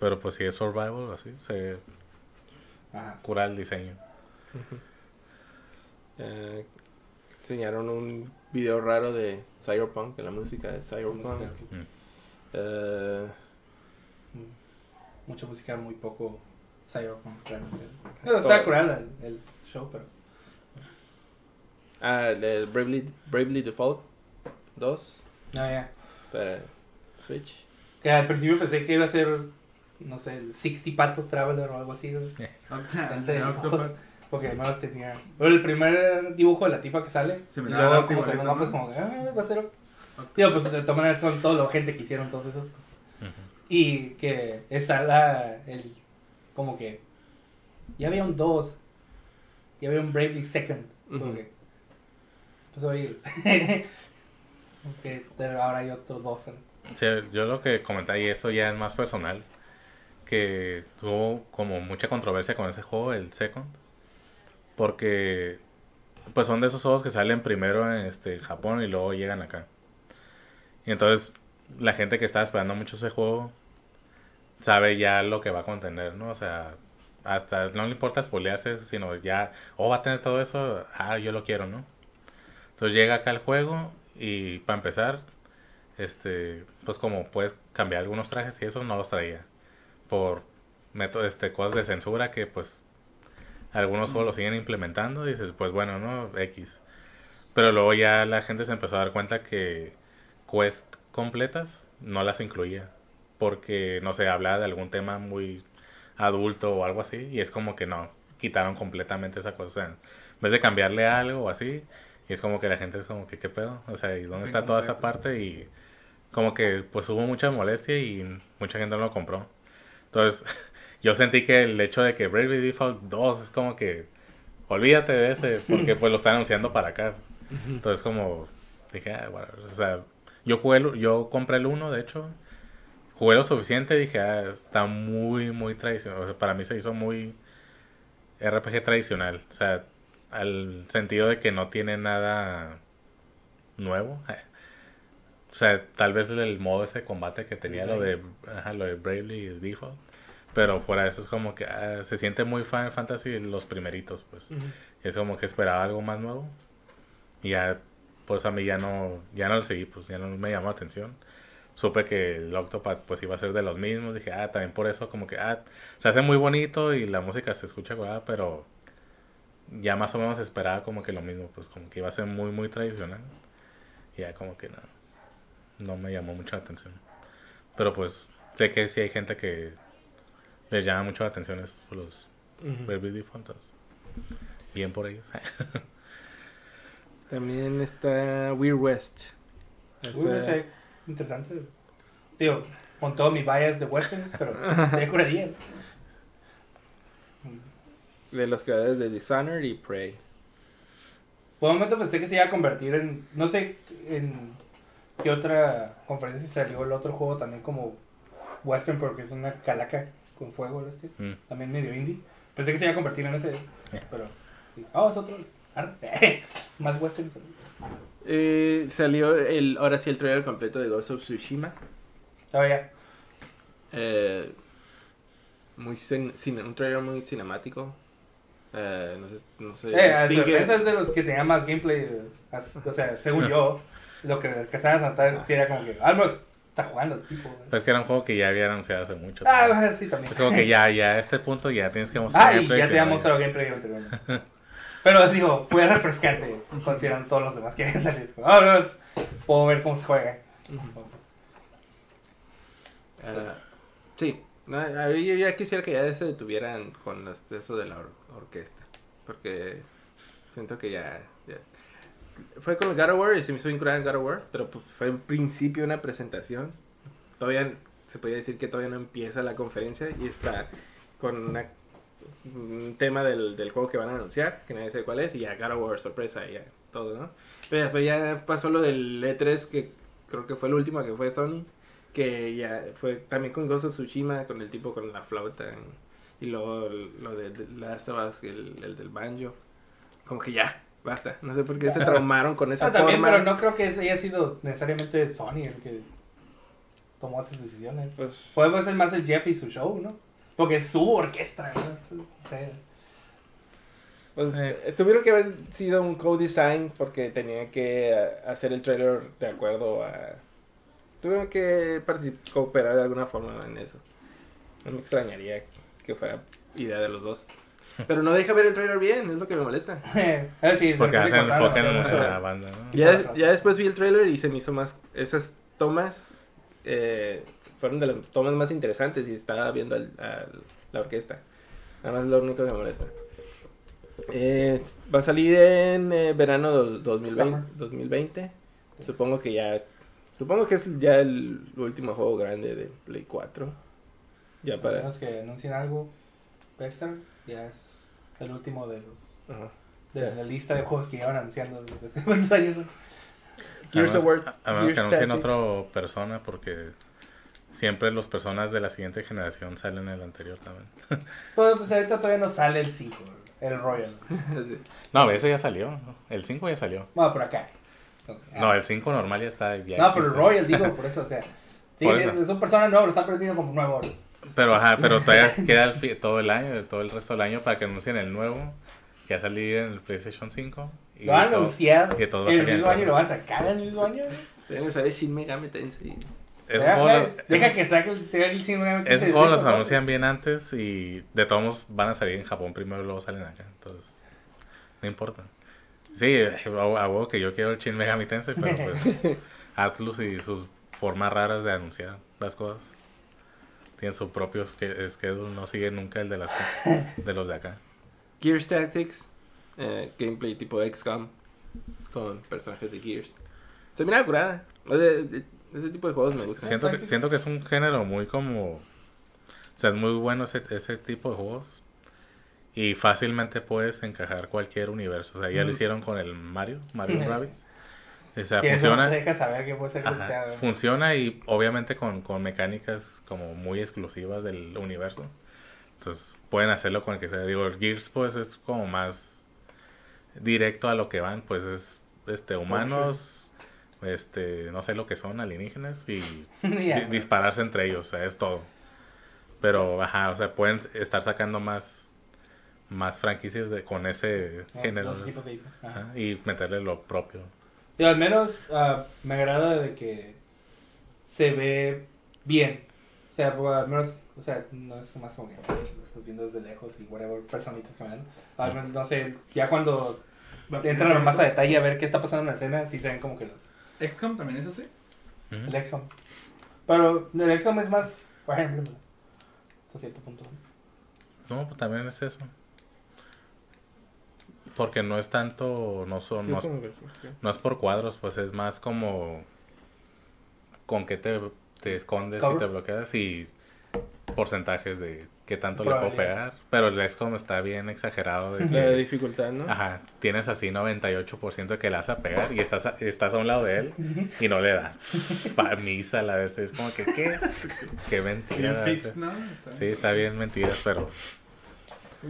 [SPEAKER 3] Pero pues si es survival así, se
[SPEAKER 2] Ajá.
[SPEAKER 3] cura el diseño.
[SPEAKER 1] Eh, enseñaron un video raro de Cyberpunk, de la música de Cyberpunk.
[SPEAKER 2] Música.
[SPEAKER 3] Mm.
[SPEAKER 1] Eh,
[SPEAKER 2] Mucha música, muy poco cyberpunk, realmente. No, estaba curada el, el show, pero.
[SPEAKER 1] ah, el Bravely, Bravely Default 2
[SPEAKER 2] No, ya.
[SPEAKER 1] para Switch.
[SPEAKER 2] Que al principio pensé que iba a ser, no sé, el 60 Pato Traveler o algo así. Porque además tenía. Pero el primer dibujo de la tipa que sale.
[SPEAKER 4] Se
[SPEAKER 2] y
[SPEAKER 4] me
[SPEAKER 2] luego,
[SPEAKER 4] da la
[SPEAKER 2] como se ve
[SPEAKER 4] igualita,
[SPEAKER 2] el mapa, es
[SPEAKER 4] ¿no?
[SPEAKER 2] como, ah, va a ser. Digo, pues de todas maneras son toda la gente que hicieron todos esos.
[SPEAKER 3] Ujú.
[SPEAKER 2] Y que está la. El, como que. Ya había un 2. Ya había un Bravely Second. Como que. Pues ok, pero ahora hay otro 2.
[SPEAKER 3] Sí, yo lo que comenté y eso ya es más personal, que tuvo como mucha controversia con ese juego, el Second, porque pues son de esos juegos que salen primero en este Japón y luego llegan acá. Y entonces la gente que estaba esperando mucho ese juego sabe ya lo que va a contener, ¿no? O sea, hasta no le importa spoilearse, sino ya, oh, va a tener todo eso, ah, yo lo quiero, ¿no? Entonces llega acá el juego y para empezar, este, pues como puedes cambiar algunos trajes y eso no los traía por métodos, este, cosas de censura que pues algunos juegos lo siguen implementando y dices, pues bueno, no, X. Pero luego ya la gente se empezó a dar cuenta que quest completas no las incluía porque no sé, hablaba de algún tema muy adulto o algo así y es como que no, quitaron completamente esa cosa. O sea, en vez de cambiarle algo o así, y es como que la gente es como que, ¿qué pedo? O sea, ¿y dónde
[SPEAKER 4] Está
[SPEAKER 3] está toda esa parte? Y como que pues hubo mucha molestia y mucha gente no lo compró. Entonces, yo sentí que el hecho de que Bravely Default 2 es como que olvídate de ese, porque pues lo están anunciando para acá. Entonces, como dije, ah, bueno, o sea, yo jugué, el- yo compré el 1, de hecho, jugué lo suficiente, dije, ah, está muy, muy tradicional. O sea, para mí se hizo muy RPG tradicional, o sea, al sentido de que no tiene nada nuevo. O sea, tal vez el modo ese de combate que tenía lo de, ajá, lo de Bravely Default. Pero fuera de eso es como que ah, se siente muy Final Fantasy los primeritos, pues. Es como que esperaba algo más nuevo. Y ya, pues a mí ya no, ya no lo seguí, pues ya no me llamó la atención. Supe que el Octopath pues iba a ser de los mismos. Dije, ah, también por eso como que, ah, se hace muy bonito y la música se escucha, pero ya más o menos esperaba como que lo mismo, pues como que iba a ser muy, muy tradicional. Y ya como que no, no me llamó mucho la atención. Pero pues sé que sí hay gente que les llama mucho la atención eso, los Default. entonces, Bien por ellos.
[SPEAKER 1] También está Weird West.
[SPEAKER 2] Interesante. Digo, con todo mi bias de westerns, pero de curadía.
[SPEAKER 1] de los creadores de Dishonored y Prey.
[SPEAKER 2] Por un momento pensé que se iba a convertir en. No sé en qué otra conferencia salió el otro juego también como western, porque es una calaca con fuego. Este,
[SPEAKER 3] Mm.
[SPEAKER 2] también medio indie. Pensé que se iba a convertir en ese, pero. Oh, es otro. Más western.
[SPEAKER 1] Eh, salió el, ahora sí el trailer completo de Ghost of Tsushima.
[SPEAKER 2] Oh, ya.
[SPEAKER 1] Eh, muy cin- cine- un trailer muy cinemático. Eh, no sé, no sé.
[SPEAKER 2] Eh, es de los que tenía más gameplay. O sea, según yo, lo que alcanzaban a notar sí era como que. Al menos está jugando el tipo. güey.
[SPEAKER 3] Pues que era un juego que ya había anunciado hace mucho.
[SPEAKER 2] Ah,
[SPEAKER 3] también.
[SPEAKER 2] sí, también.
[SPEAKER 3] es como que ya, ya a este punto ya tienes que mostrar
[SPEAKER 2] Ah, y
[SPEAKER 3] gameplay,
[SPEAKER 2] ya te había mostrado gameplay anteriormente. Pero digo, fue refrescante considerando todos los demás que habían salido. Ah, no, puedo ver cómo se juega.
[SPEAKER 1] Ah, sí, no, yo ya quisiera que ya se detuvieran con los- eso de la or- orquesta. Porque siento que ya, ya- Fue con God of War y se me hizo vincular en God of War, pero pues fue en principio una presentación. Todavía se podría decir que todavía no empieza la conferencia y está con una- un tema del, del juego que van a anunciar, que nadie sabe cuál es, y ya God of War, sorpresa, y ya todo, ¿no? Pero después ya pasó lo del E3, que creo que fue el último que fue Sony, que ya fue también con Ghost of Tsushima, con el tipo con la flauta, y luego lo de, de Last of Us, el, el del banjo. Como que ya, basta. No sé por qué se traumaron con esa
[SPEAKER 2] Ah, también,
[SPEAKER 1] forma.
[SPEAKER 2] pero no creo que haya sido necesariamente Sony el que tomó esas decisiones.
[SPEAKER 1] Pues,
[SPEAKER 2] Podemos ser más el Jeff y su show, ¿no? Porque es su orquesta, ¿no?
[SPEAKER 1] Pues,
[SPEAKER 3] Eh.
[SPEAKER 1] eh, tuvieron que haber sido un co-design porque tenían que eh, hacer el trailer de acuerdo a... Tuvieron que cooperar de alguna forma en eso. No me extrañaría que fuera idea de los dos. Pero no deja ver el trailer bien, es lo que me molesta.
[SPEAKER 2] A ver si de
[SPEAKER 3] Porque hacen enfoque en, la banda, ¿no?
[SPEAKER 1] Ya, ya después vi el trailer y se me hizo más... Esas tomas eh, fueron de las tomas más interesantes y estaba viendo al- a la orquesta. Nada más lo único que me molesta. Eh, va a salir en eh, verano del 2020,
[SPEAKER 2] Summer.
[SPEAKER 1] 2020. Supongo que ya... Supongo que es ya el último juego grande de Play 4. Ya
[SPEAKER 2] A
[SPEAKER 1] para...
[SPEAKER 2] menos que anuncien algo extra, ya es el último de los
[SPEAKER 1] Ajá.
[SPEAKER 2] de
[SPEAKER 1] Sí.
[SPEAKER 2] la lista de juegos que llevan anunciando desde hace cuántos años.
[SPEAKER 1] Gears
[SPEAKER 3] a
[SPEAKER 1] of
[SPEAKER 3] menos,
[SPEAKER 1] War-
[SPEAKER 3] a menos que anuncien otro persona porque siempre los personas de la siguiente generación salen en el anterior también.
[SPEAKER 2] Pues, pues ahorita todavía no sale el 5, el Royal.
[SPEAKER 3] No, ese ya salió. El 5 ya salió.
[SPEAKER 2] Bueno, por acá.
[SPEAKER 3] No, el 5 normal ya está. Ya
[SPEAKER 2] No, pero el. Royal, digo, por eso, o sea. Sí, sí,
[SPEAKER 3] eso.
[SPEAKER 2] son personas nuevas, lo están perdiendo como nuevo.
[SPEAKER 3] Pero ajá, pero todavía queda el todo el año, todo el resto del año para que anuncien el nuevo que va a salir en el PlayStation 5. Y
[SPEAKER 2] Lo van a anunciar el mismo año lo van a sacar el mismo año.
[SPEAKER 1] Deben saber Shin Megami Tensei.
[SPEAKER 3] Esos
[SPEAKER 2] Deja,
[SPEAKER 3] juegos,
[SPEAKER 2] deja que saque el el chingo.
[SPEAKER 3] esos juegos los anuncian bien antes y de todos modos van a salir en Japón primero y luego salen acá. Entonces, no importa. Sí, a huevo que yo quiero el Shin Megami Tensei, pero pues Atlus y sus formas raras de anunciar las cosas. Tienen su propio schedule, no siguen nunca el de, las, de los de acá.
[SPEAKER 1] Gears Tactics, eh, gameplay tipo XCOM con personajes de Gears. Se mira curada. O sea, de- ese tipo de juegos me gustan.
[SPEAKER 3] Siento que, siento que es un género muy como... O sea, es muy bueno ese, ese tipo de juegos. Y fácilmente puedes encajar cualquier universo. O sea, ya lo hicieron con el Mario, Mario. Rabbids. O sea,
[SPEAKER 2] Sí,
[SPEAKER 3] funciona,
[SPEAKER 2] deja saber que puede ser
[SPEAKER 3] ajá, funciona y obviamente con, con mecánicas como muy exclusivas del universo. Entonces, pueden hacerlo con el que sea. Digo, el Gears pues es como más directo a lo que van. Pues es este humanos, este no sé lo que son, alienígenas y di- dispararse entre ellos, o sea, es todo. Pero, ajá, o sea, pueden estar sacando más más franquicias de, con ese
[SPEAKER 2] ¿no?
[SPEAKER 3] género.
[SPEAKER 2] Ajá.
[SPEAKER 3] ajá, y meterle lo propio.
[SPEAKER 2] Y al menos ah, me agrada de que se ve bien. O sea, pues, al menos, o sea, no es más como que estás viendo desde lejos y whatever, personitas caminando. Al menos, no sé, ya cuando entran más a detalle a ver qué está pasando en la escena, sí se ven como que los...
[SPEAKER 4] XCOM también es así.
[SPEAKER 2] El XCOM. Pero el XCOM es más Fire Emblem. hasta cierto punto.
[SPEAKER 3] No, pues también es eso. Porque no es tanto, no, son,
[SPEAKER 1] Sí,
[SPEAKER 3] no,
[SPEAKER 1] es
[SPEAKER 3] es,
[SPEAKER 1] como que-
[SPEAKER 3] no es por cuadros, pues es más como con qué te, te escondes y te bloqueas y porcentajes de qué tanto le puedo pegar. Pero el XCOM está bien exagerado. De
[SPEAKER 1] La
[SPEAKER 3] que,
[SPEAKER 1] dificultad, ¿no?
[SPEAKER 3] ajá, tienes así 98% de que le vas a pegar y estás a, estás a un lado de él y no le da. Pa misa la vez. Es como que, ¿qué? Qué mentira.
[SPEAKER 4] Bien fix. ¿no? Está-
[SPEAKER 3] Sí, está bien mentiras, pero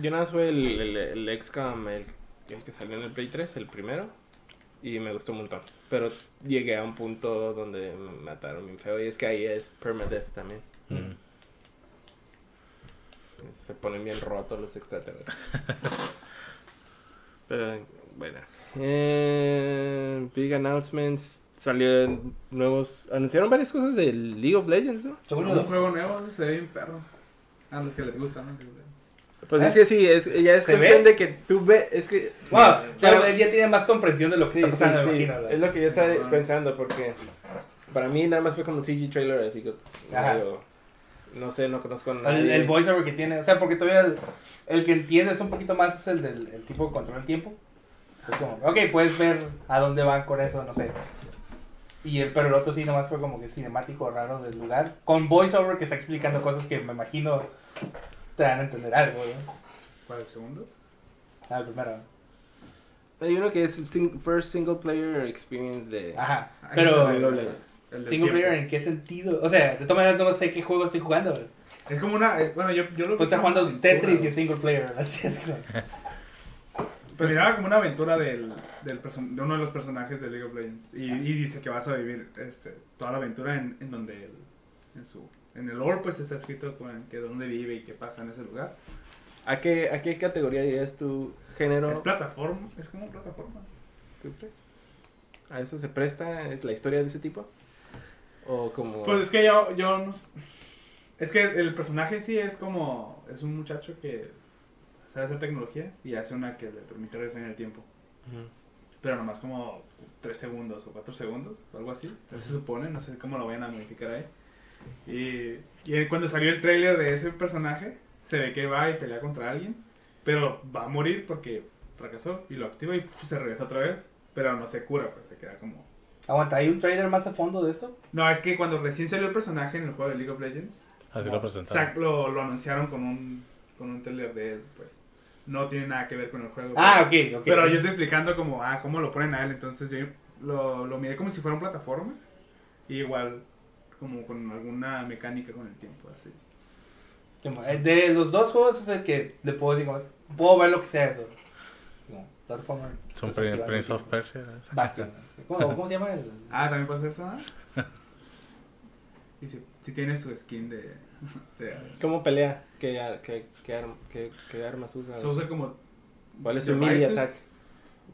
[SPEAKER 1] Yo nada más fue el, el, el XCOM, el, el que salió en el Play 3, el primero. Y me gustó un montón. Pero llegué a un punto donde me mataron bien feo. Y es que ahí es permadeath también.
[SPEAKER 3] mm,
[SPEAKER 1] Se ponen bien rotos los extraterrestres. Pero bueno. Eh, big announcements. Salieron nuevos. Anunciaron varias cosas del League of Legends, ¿no?
[SPEAKER 2] Según
[SPEAKER 4] Un juego nuevo, se ve bien perro. A los que les gusta, ¿no?
[SPEAKER 1] Pues
[SPEAKER 2] ¿Eh?
[SPEAKER 1] es que sí, es, ya es
[SPEAKER 2] ¿Se
[SPEAKER 1] cuestión
[SPEAKER 2] ve?
[SPEAKER 1] de que tú ves. Es que.
[SPEAKER 2] Bueno,
[SPEAKER 1] Pero-
[SPEAKER 2] él ya tiene más comprensión de lo que
[SPEAKER 1] Sí,
[SPEAKER 2] está pasando,
[SPEAKER 1] sí, sí.
[SPEAKER 2] imagino.
[SPEAKER 1] Es lo que yo estaba
[SPEAKER 4] Sí.
[SPEAKER 1] pensando porque para mí nada más fue como un CG trailer, así que
[SPEAKER 2] Ajá.
[SPEAKER 1] medio- no sé, no conozco a
[SPEAKER 2] El, voiceover que tiene, o sea, porque todavía el, el que entiendes un poquito más es el del el tipo que controla el tiempo. Es como, ok, puedes ver a dónde van con eso, no sé. Y el, pero el otro sí nomás fue como que cinemático raro del lugar. Con voiceover que está explicando cosas que me imagino te dan a entender algo, ¿no?
[SPEAKER 4] ¿Cuál el segundo?
[SPEAKER 2] Ah, el primero.
[SPEAKER 1] Hay uno que es el sing- first single player experience de
[SPEAKER 2] Ajá. Pero, single
[SPEAKER 4] tiempo.
[SPEAKER 2] player, ¿en qué sentido? O sea, de todas maneras no sé qué juego estoy jugando.
[SPEAKER 4] Es como una. eh, Bueno, yo, yo lo
[SPEAKER 2] Pues está jugando Tetris y single player. Así es que.
[SPEAKER 4] Pues miraba como una aventura del, del de uno de los personajes de League of Legends. Y, y dice que vas a vivir este, toda la aventura en, en donde él, en su en el lore pues está escrito con que dónde vive y qué pasa en ese lugar.
[SPEAKER 1] ¿A qué, ¿A qué categoría dirías tu género?
[SPEAKER 4] Es plataforma, es como plataforma.
[SPEAKER 1] ¿Tú crees? ¿A eso se presta? ¿Es la historia de ese tipo? ¿O como.?
[SPEAKER 4] Pues es que yo, yo no s- Es que el personaje sí es como. Es un muchacho que sabe hacer tecnología y hace una que le permite regresar en el tiempo.
[SPEAKER 1] Ujú.
[SPEAKER 4] Pero nomás como 3 segundos o 4 segundos, o algo así. Eso se supone, no sé cómo lo vayan a modificar ahí. Y, y cuando salió el tráiler de ese personaje, se ve que va y pelea contra alguien, pero va a morir porque fracasó y lo activa y se regresa otra vez. Pero no se cura, pues se queda como...
[SPEAKER 2] Aguanta, ¿hay un trailer más a fondo de esto?
[SPEAKER 4] No, es que cuando recién salió el personaje en el juego de League of Legends,
[SPEAKER 3] así
[SPEAKER 2] No,
[SPEAKER 3] lo presentaron.
[SPEAKER 4] lo, lo anunciaron con un, con un trailer de él, pues no tiene nada que ver con el juego.
[SPEAKER 2] Ah,
[SPEAKER 4] pero-
[SPEAKER 2] ok, ok.
[SPEAKER 4] Pero yo estoy explicando como, ah, cómo lo ponen a él, entonces yo lo, lo miré como si fuera una plataforma, y igual como con alguna mecánica con el tiempo, así.
[SPEAKER 2] De los dos juegos es el que le puedo decir, puedo ver lo que sea eso. Plataforma.
[SPEAKER 3] Son Prince of Persia.
[SPEAKER 2] Bastion. ¿Cómo, ¿Cómo se llama el...?
[SPEAKER 4] Ah, también pasa eso, ¿ah? Y si, si tiene su skin de... de
[SPEAKER 1] ¿Cómo pelea? ¿Qué, ar- qué, qué, arm- qué- qué armas usa?
[SPEAKER 4] se usa como...
[SPEAKER 1] ¿Cuál es su melee attack?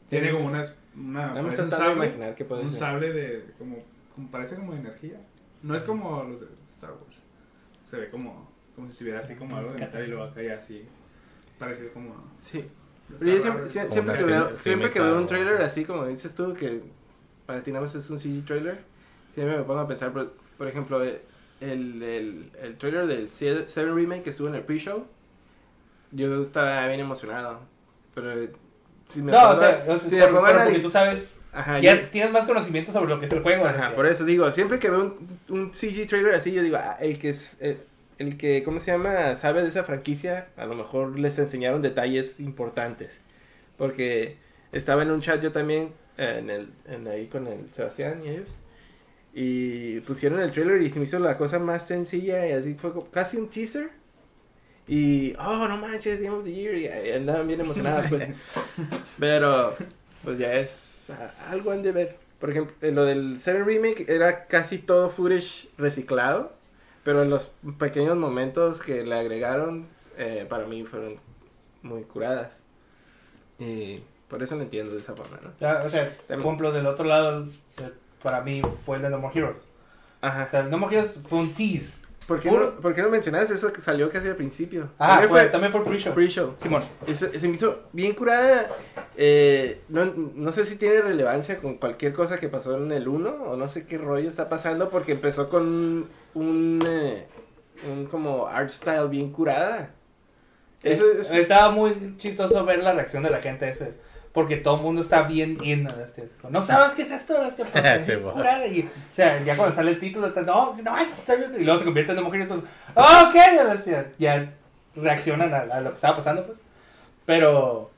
[SPEAKER 4] Tiene como una... una parece un sable,
[SPEAKER 1] imaginar qué puede
[SPEAKER 4] un
[SPEAKER 1] ser.
[SPEAKER 4] sable de... Como, como parece como de energía. No es como los de Star Wars. Se ve como, como si tuviera así como algo de metal y luego acá ya así. Parece como...
[SPEAKER 1] Sí. Pero yo siempre, siempre, que veo, siempre que veo un trailer así como dices tú, que para ti nada más es un CG trailer, siempre me pongo a pensar, por, por ejemplo, eh, el, el, el trailer del 7 Remake que estuvo en el pre-show, yo estaba bien emocionado, pero eh, si me
[SPEAKER 2] No,
[SPEAKER 1] pongo
[SPEAKER 2] o sea,
[SPEAKER 1] me
[SPEAKER 2] por-
[SPEAKER 1] pongo
[SPEAKER 2] pero porque tú sabes,
[SPEAKER 1] Ajá,
[SPEAKER 2] ya
[SPEAKER 1] yo-
[SPEAKER 2] tienes más conocimiento sobre lo que es el juego.
[SPEAKER 1] Ajá,
[SPEAKER 2] este.
[SPEAKER 1] por eso digo, siempre que veo un, un CG trailer así, yo digo, ah, el que es, el, el que, ¿cómo se llama? Sabe de esa franquicia, a lo mejor les enseñaron detalles importantes. Porque estaba en un chat yo también, eh, en el, en ahí con el Sebastián y ellos, y pusieron el trailer y se me hizo la cosa más sencilla y así fue casi un teaser. Y, oh, no manches, Game of the Year, y, y andaban bien emocionadas, pues. Pero, pues ya es a- algo han de ver. Por ejemplo, en lo del 7 Remake era casi todo footage reciclado, pero en los pequeños momentos que le agregaron, eh, para mí fueron muy curadas. Y por eso lo entiendo de esa forma, ¿no?
[SPEAKER 2] Ya, o sea, por ejemplo, del otro lado, eh, para mí fue el de No More Heroes. O
[SPEAKER 1] Ajá.
[SPEAKER 2] sea, el No More Heroes fue un tease.
[SPEAKER 1] ¿Por qué, no, ¿Por qué no mencionabas eso que salió casi al principio?
[SPEAKER 2] Ah,
[SPEAKER 1] También
[SPEAKER 2] fue, también fue pre-show.
[SPEAKER 1] pre-show.
[SPEAKER 2] Simón.
[SPEAKER 1] Eso- se me hizo bien curada. eh, no, no sé si tiene relevancia con cualquier cosa que pasó en el 1 o no sé qué rollo está pasando porque empezó con un, eh, un como art style bien curada.
[SPEAKER 2] Es-
[SPEAKER 1] Eso es-
[SPEAKER 2] Estaba muy chistoso ver la reacción de la gente a ese. Porque todo el mundo está bien in a este, No sabes qué es esto, este, pues, es
[SPEAKER 3] Sí,
[SPEAKER 2] curada", Y, o sea, ya cuando sale el título, no, no, está bien", y luego se convierte en mujer y todos, "Ah, ok, a la hostia", ya reaccionan a, a lo que estaba pasando, pues. Pero,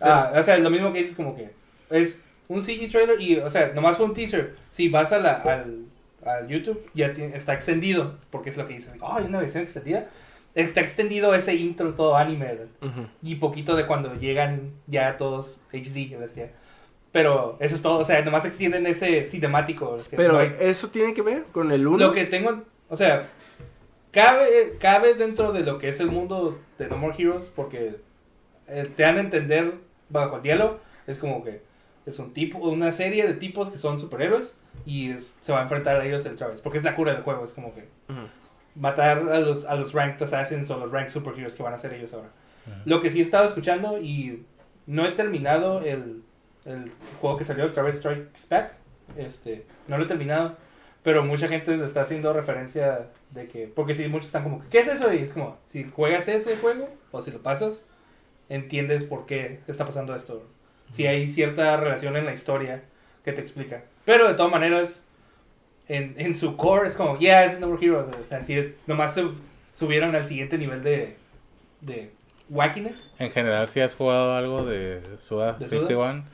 [SPEAKER 2] ah, o sea, lo mismo que dices, como que es un CG trailer y, o sea, nomás fue un teaser. Si vas a la, al, al YouTube, ya tiene- está extendido, porque es lo que dices, oh, hay una versión extendida. Está extendido ese intro todo anime, ¿verdad?
[SPEAKER 1] Ujú.
[SPEAKER 2] y poquito de cuando llegan ya todos HD, bestia. Pero eso es todo, o sea, nomás extienden ese cinemático. bestia.
[SPEAKER 1] Pero
[SPEAKER 2] No hay-
[SPEAKER 1] eso tiene que ver con el 1.
[SPEAKER 2] lo que tengo, o sea, cabe, cabe dentro de lo que es el mundo de No More Heroes porque eh, te dan a entender bajo el diálogo, es como que es un tipo, una serie de tipos que son superhéroes y es- se va a enfrentar a ellos el Travis, porque es la cura del juego, es como que matar a los, a los ranked assassins o los ranked superheroes que van a ser ellos ahora. Lo que sí he estado escuchando y no he terminado el, el juego que salió, Travis Strikes Back. Este, no lo he terminado, pero mucha gente le está haciendo referencia de que, porque si muchos están como, ¿qué es eso? Y es como, si juegas ese juego o si lo pasas, entiendes por qué está pasando esto. Si hay cierta relación en la historia que te explica. Pero de todas maneras, en, en su core es como, yeah, es No More Heroes. O sea, si nomás se subieron al siguiente nivel de, de wackiness.
[SPEAKER 3] En general, si has jugado algo de Suda
[SPEAKER 2] ¿De Suda?
[SPEAKER 3] 51,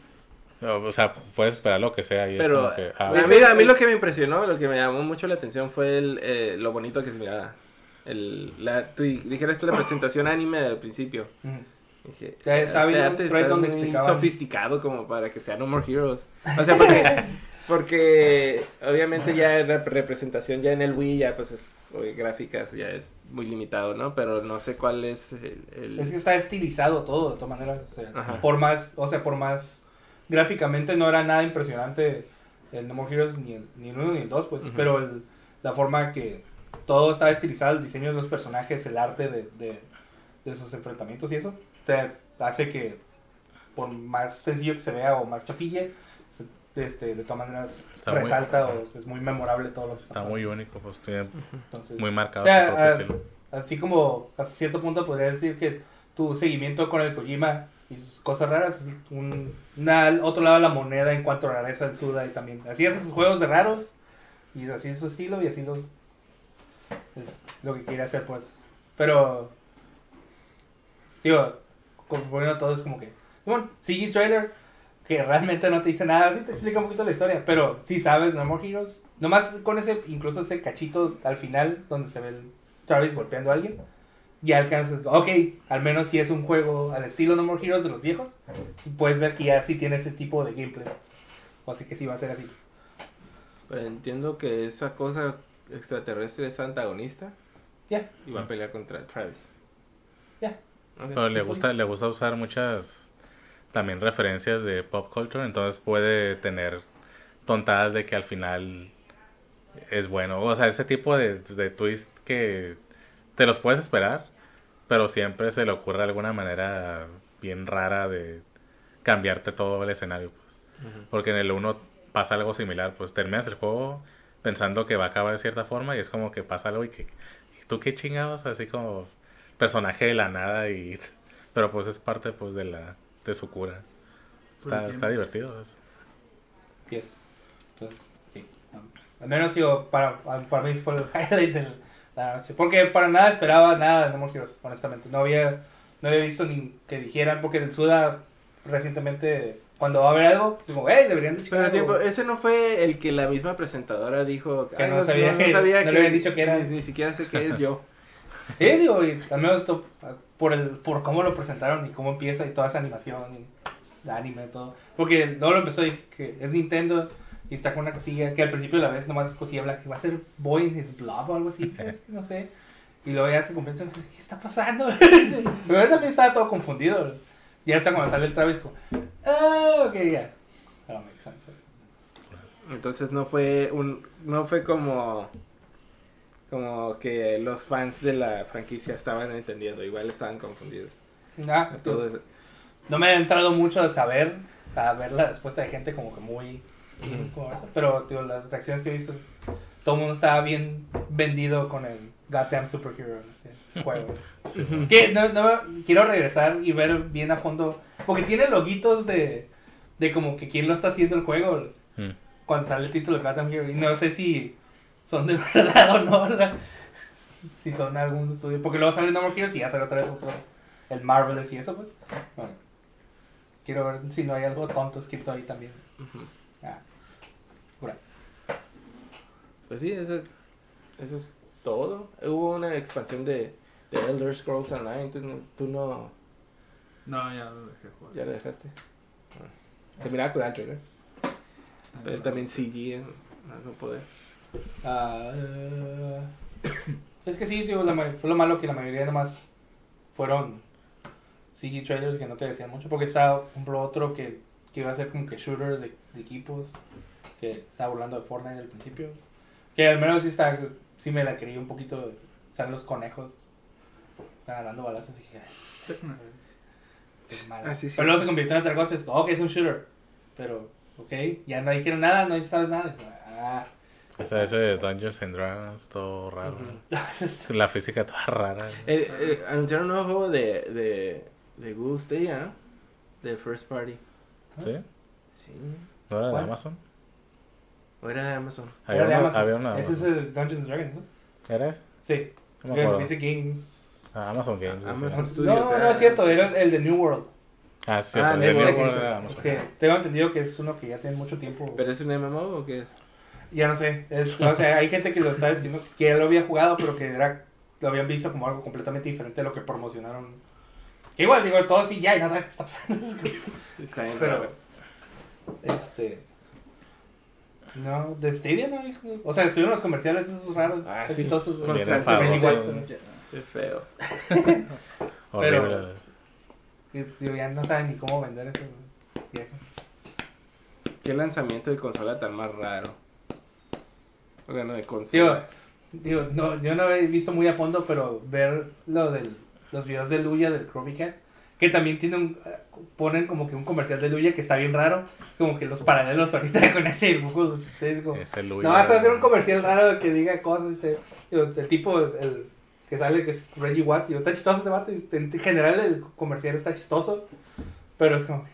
[SPEAKER 3] o o sea, puedes esperar lo que sea. Y es
[SPEAKER 1] Pero
[SPEAKER 3] como que, ah,
[SPEAKER 1] a,
[SPEAKER 2] Ese
[SPEAKER 1] mí, a mí
[SPEAKER 2] es-
[SPEAKER 1] lo que me impresionó, lo que me llamó mucho la atención fue el, eh, lo bonito que se miraba. El, la, tú dijeras la presentación anime al principio. Dije, "Este
[SPEAKER 2] viendo un
[SPEAKER 1] arte
[SPEAKER 2] thread
[SPEAKER 1] está
[SPEAKER 2] donde
[SPEAKER 1] muy
[SPEAKER 2] explicaban".
[SPEAKER 1] sofisticado como para que sea No More Heroes. O sea, porque, porque obviamente ya la representación ya en el Wii ya pues es gráficas ya es muy limitado, ¿no? Pero no sé cuál es el... el-
[SPEAKER 2] Es que está estilizado todo, de todas maneras. O sea, por más, o sea, por más gráficamente no era nada impresionante el No More Heroes ni el, ni el 1 ni el 2, pues. Pero el- la forma que todo estaba estilizado, el diseño de los personajes, el arte de, de, de sus enfrentamientos y eso, te hace que por más sencillo que se vea o más chafille, este, de todas maneras
[SPEAKER 3] Está muy-
[SPEAKER 2] resalta o es muy memorable todo lo que
[SPEAKER 3] está
[SPEAKER 2] pasando.
[SPEAKER 3] muy único, pues tiene
[SPEAKER 2] Entonces,
[SPEAKER 3] muy marcado
[SPEAKER 2] o sea,
[SPEAKER 3] su propio
[SPEAKER 2] ah,
[SPEAKER 3] estilo.
[SPEAKER 2] Así como hasta cierto punto podría decir que tu seguimiento con el Kojima y sus cosas raras es un una- otro lado de la moneda en cuanto a rareza del Suda y también así hace sus juegos de raros y así es su estilo y así los es lo que quiere hacer pues pero digo como poniendo todo es como que bueno CG trailer que realmente no te dice nada, sí te explica un poquito la historia, pero sí sabes No More Heroes, nomás con ese, incluso ese cachito al final donde se ve el Travis golpeando a alguien, ya alcanzas, ok, al menos si es un juego al estilo No More Heroes de los viejos, puedes ver que ya sí tiene ese tipo de gameplay, o así que sí va a ser así. pues.
[SPEAKER 1] Pues entiendo que esa cosa extraterrestre es antagonista
[SPEAKER 2] Ya,
[SPEAKER 1] y va a pelear contra Travis.
[SPEAKER 2] ya.
[SPEAKER 1] Ok.
[SPEAKER 3] Pero le gusta, le gusta usar muchas también referencias de pop culture, entonces puede tener tontadas de que al final es bueno. O sea, ese tipo de, de twist que te los puedes esperar, pero siempre se le ocurre alguna manera bien rara de cambiarte todo el escenario. Pues. Porque en el 1 pasa algo similar, pues terminas el juego pensando que va a acabar de cierta forma y es como que pasa algo y que ¿y tú qué chingados así como personaje de la nada y pero pues es parte pues de la de su cura. Está,
[SPEAKER 1] Pues,
[SPEAKER 3] está
[SPEAKER 1] bien.
[SPEAKER 3] divertido eso.
[SPEAKER 2] Yes. Entonces, sí. al menos, digo, para, para mí fue el highlight de la noche. Porque para nada esperaba nada de No More Heroes, honestamente. No había, no había visto ni que dijeran, porque el Suda recientemente, cuando va a haber algo, como, hey, deberían de checar
[SPEAKER 1] Pero
[SPEAKER 2] algo".
[SPEAKER 1] tiempo, ese no fue el que la misma presentadora dijo
[SPEAKER 2] Que
[SPEAKER 1] "Ay,
[SPEAKER 2] no sabía que- no le habían dicho que era.
[SPEAKER 1] Ni, ni siquiera sé qué es yo.
[SPEAKER 2] Sí, digo, y al menos esto, por, el, por cómo lo presentaron y cómo empieza y toda esa animación y el anime y todo. Porque luego lo empezó y que es Nintendo y está con una cosilla que al principio la ves nomás es cosilla blanca va a ser Boy in his blob o algo así, es que no sé. Y luego ya se convierte en, ¿qué está pasando? Pero yo también estaba todo confundido. Ya hasta cuando sale el Travis como, ah, ok, ya. Sense.
[SPEAKER 1] Entonces no fue un no fue como como que los fans de la franquicia estaban entendiendo, igual estaban confundidos.
[SPEAKER 2] Ah,
[SPEAKER 1] Todo-
[SPEAKER 2] No me ha entrado mucho a saber, a ver la respuesta de gente como que muy... como eso, pero digo, las reacciones que he visto, es- todo el mundo estaba bien vendido con el goddamn superhero este, este juego.
[SPEAKER 3] Sí,
[SPEAKER 2] Que no, no, quiero regresar y ver bien a fondo. Porque tiene loguitos de, de como que quién lo está haciendo el juego.
[SPEAKER 3] Mm.
[SPEAKER 2] Cuando sale el título de Gotham Hero. Y no sé si son de verdad o no. la- si son algún estudio. Porque luego sale No More Heroes y ya sale otra vez otro. El Marvelous y eso, pues. Bueno. Quiero ver si no hay algo tonto escrito ahí también. Ah, cura.
[SPEAKER 1] Pues sí, eso, eso es todo. Hubo una expansión de, de Elder Scrolls Online. ¿Tú, no- tú no.
[SPEAKER 4] No, ya lo dejé jugar.
[SPEAKER 1] ¿Ya lo dejaste? Ah. Se miraba curar el trailer. Pero también CG en más no poder.
[SPEAKER 2] Ah, eh, es que sí, tío, la fue lo malo que la mayoría nomás fueron CG trailers que no te decían mucho. Porque estaba, por ejemplo, otro que, que iba a ser como que shooters de, de equipos. Que estaba burlando de Fortnite al principio. Que al menos sí, está, sí me la creí un poquito. Salen los conejos. Están agarrando balazos y dije, "Ay, es malo".
[SPEAKER 1] Ah, sí, sí.
[SPEAKER 2] Pero luego se convirtió en otra cosa. Es como, ok, es un shooter. Pero, ok, ya no dijeron nada, no sabes nada. Es como, Ah,
[SPEAKER 3] Ese, ese de Dungeons and Dragons, todo raro.
[SPEAKER 1] Ujú.
[SPEAKER 2] es-
[SPEAKER 3] La física toda rara.
[SPEAKER 1] Eh, eh, anunciaron un nuevo juego de, de, de Google Stadia, de First Party.
[SPEAKER 3] ¿Sí?
[SPEAKER 1] Sí.
[SPEAKER 3] ¿No era de
[SPEAKER 2] ¿Cuál?
[SPEAKER 3] Amazon?
[SPEAKER 1] O era de Amazon.
[SPEAKER 3] Había
[SPEAKER 2] Era de Amazon.
[SPEAKER 3] había de
[SPEAKER 2] Ese es el Dungeons and Dragons, ¿no?
[SPEAKER 3] ¿Era ese?
[SPEAKER 2] Sí.
[SPEAKER 3] No me acuerdo.
[SPEAKER 2] Dice Games.
[SPEAKER 3] Ah, Amazon Games. ese.
[SPEAKER 1] Amazon.
[SPEAKER 2] No,
[SPEAKER 1] Studios,
[SPEAKER 2] no,
[SPEAKER 1] era-
[SPEAKER 2] es cierto, era el de New World.
[SPEAKER 3] Ah, sí,
[SPEAKER 1] Ah,
[SPEAKER 3] cierto. de New World era de Amazon.
[SPEAKER 2] tengo entendido que es uno que ya tiene mucho tiempo.
[SPEAKER 1] ¿Pero es un MMO o qué es?
[SPEAKER 2] Ya no sé. es- o sea, hay gente que lo está diciendo que ya lo había jugado, pero que era, lo habían visto como algo completamente diferente a lo que promocionaron. Que igual, digo, todo sí ya y no sabes qué está pasando.
[SPEAKER 1] Está bien.
[SPEAKER 2] Pero,
[SPEAKER 1] raro.
[SPEAKER 2] este. No, de Stadia no, hijo. O sea, estuvieron los comerciales esos raros,
[SPEAKER 1] Ah, sí,
[SPEAKER 2] exitosos. de
[SPEAKER 3] enfadosos.
[SPEAKER 2] Watson.
[SPEAKER 1] Qué feo.
[SPEAKER 2] Y, digo, ya no saben ni cómo vender eso. Ya.
[SPEAKER 1] Qué lanzamiento de consola tan más raro. Bueno, de
[SPEAKER 2] Digo,
[SPEAKER 1] consola.
[SPEAKER 2] digo, no, yo no he visto muy a fondo, pero ver lo del, los videos de Luya del Chromie Cat, que también tiene un, ponen como que un comercial de Luya que está bien raro, es como que los paralelos ahorita con ese dibujo, ustedes como,
[SPEAKER 3] Ese Luis.
[SPEAKER 2] no vas a ver un comercial raro que diga cosas, este, digo, el tipo, el que sale que es Reggie Watts, digo, está chistoso ese vato, y en general el comercial está chistoso, pero es como,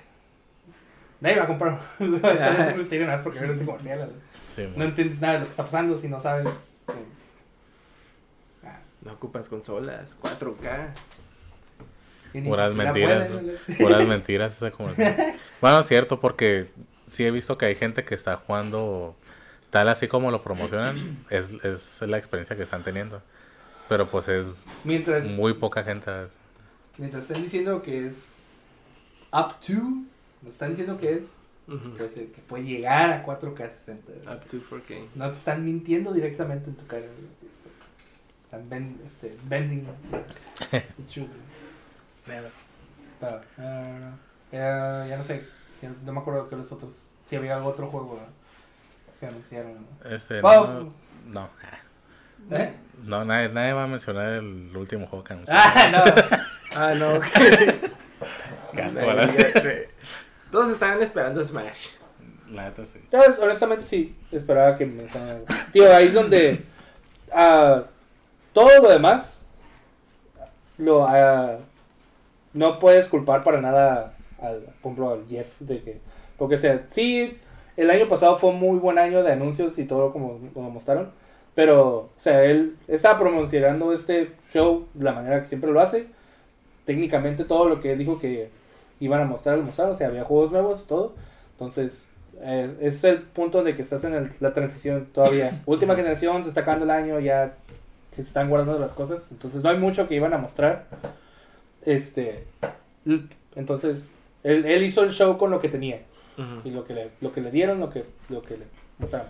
[SPEAKER 2] nadie va a comprar, un nada más porque ver este comercial,
[SPEAKER 3] Sí,
[SPEAKER 2] no entiendes nada de lo que está pasando si no sabes. Ah,
[SPEAKER 1] No ocupas consolas. 4K.
[SPEAKER 2] y ni
[SPEAKER 3] Puras mentiras. Puras mentiras esa. Bueno, es cierto, porque sí he visto que hay gente que está jugando tal así como lo promocionan. Es, es la experiencia que están teniendo. Pero pues es
[SPEAKER 2] Mientras,
[SPEAKER 3] muy poca gente.
[SPEAKER 2] mientras están diciendo que es up to, nos están diciendo que es,
[SPEAKER 1] Ujú.
[SPEAKER 2] pues, eh, que puede llegar a 4K 60.
[SPEAKER 1] Up to 4K.
[SPEAKER 2] No te están mintiendo directamente en tu cara. Están ven- este, bending the truth. Pero, ah, eh, ya no sé, ya no me acuerdo que los otros, si había algún otro juego ¿no? que anunciaron. ¿no?
[SPEAKER 3] Este,
[SPEAKER 2] Wow.
[SPEAKER 3] no, no,
[SPEAKER 2] ¿Eh?
[SPEAKER 3] no, nadie, nadie va a mencionar el último juego que anunció.
[SPEAKER 2] Ah, no.
[SPEAKER 1] Ah, no.
[SPEAKER 3] Qué asco,
[SPEAKER 1] Todos estaban esperando Smash.
[SPEAKER 3] La neta sí.
[SPEAKER 2] Yo, honestamente sí, esperaba que me Tío, ahí es donde ah, todo lo demás lo ah, no puedes culpar para nada al, por ejemplo, al Jeff de que porque sea, sí, el año pasado fue un muy buen año de anuncios y todo como, como mostraron, pero o sea, él estaba promocionando este show de la manera que siempre lo hace. Técnicamente todo lo que él dijo que iban a mostrar, mostraron, o sea, había juegos nuevos y todo. Entonces, eh, es el punto de que estás en el- la transición todavía. Última generación, se está acabando el año, ya que se están guardando las cosas. Entonces, no hay mucho que iban a mostrar. Este, entonces, él, él hizo el show con lo que tenía. Y lo que le, lo que le dieron, lo que, lo que le mostraron.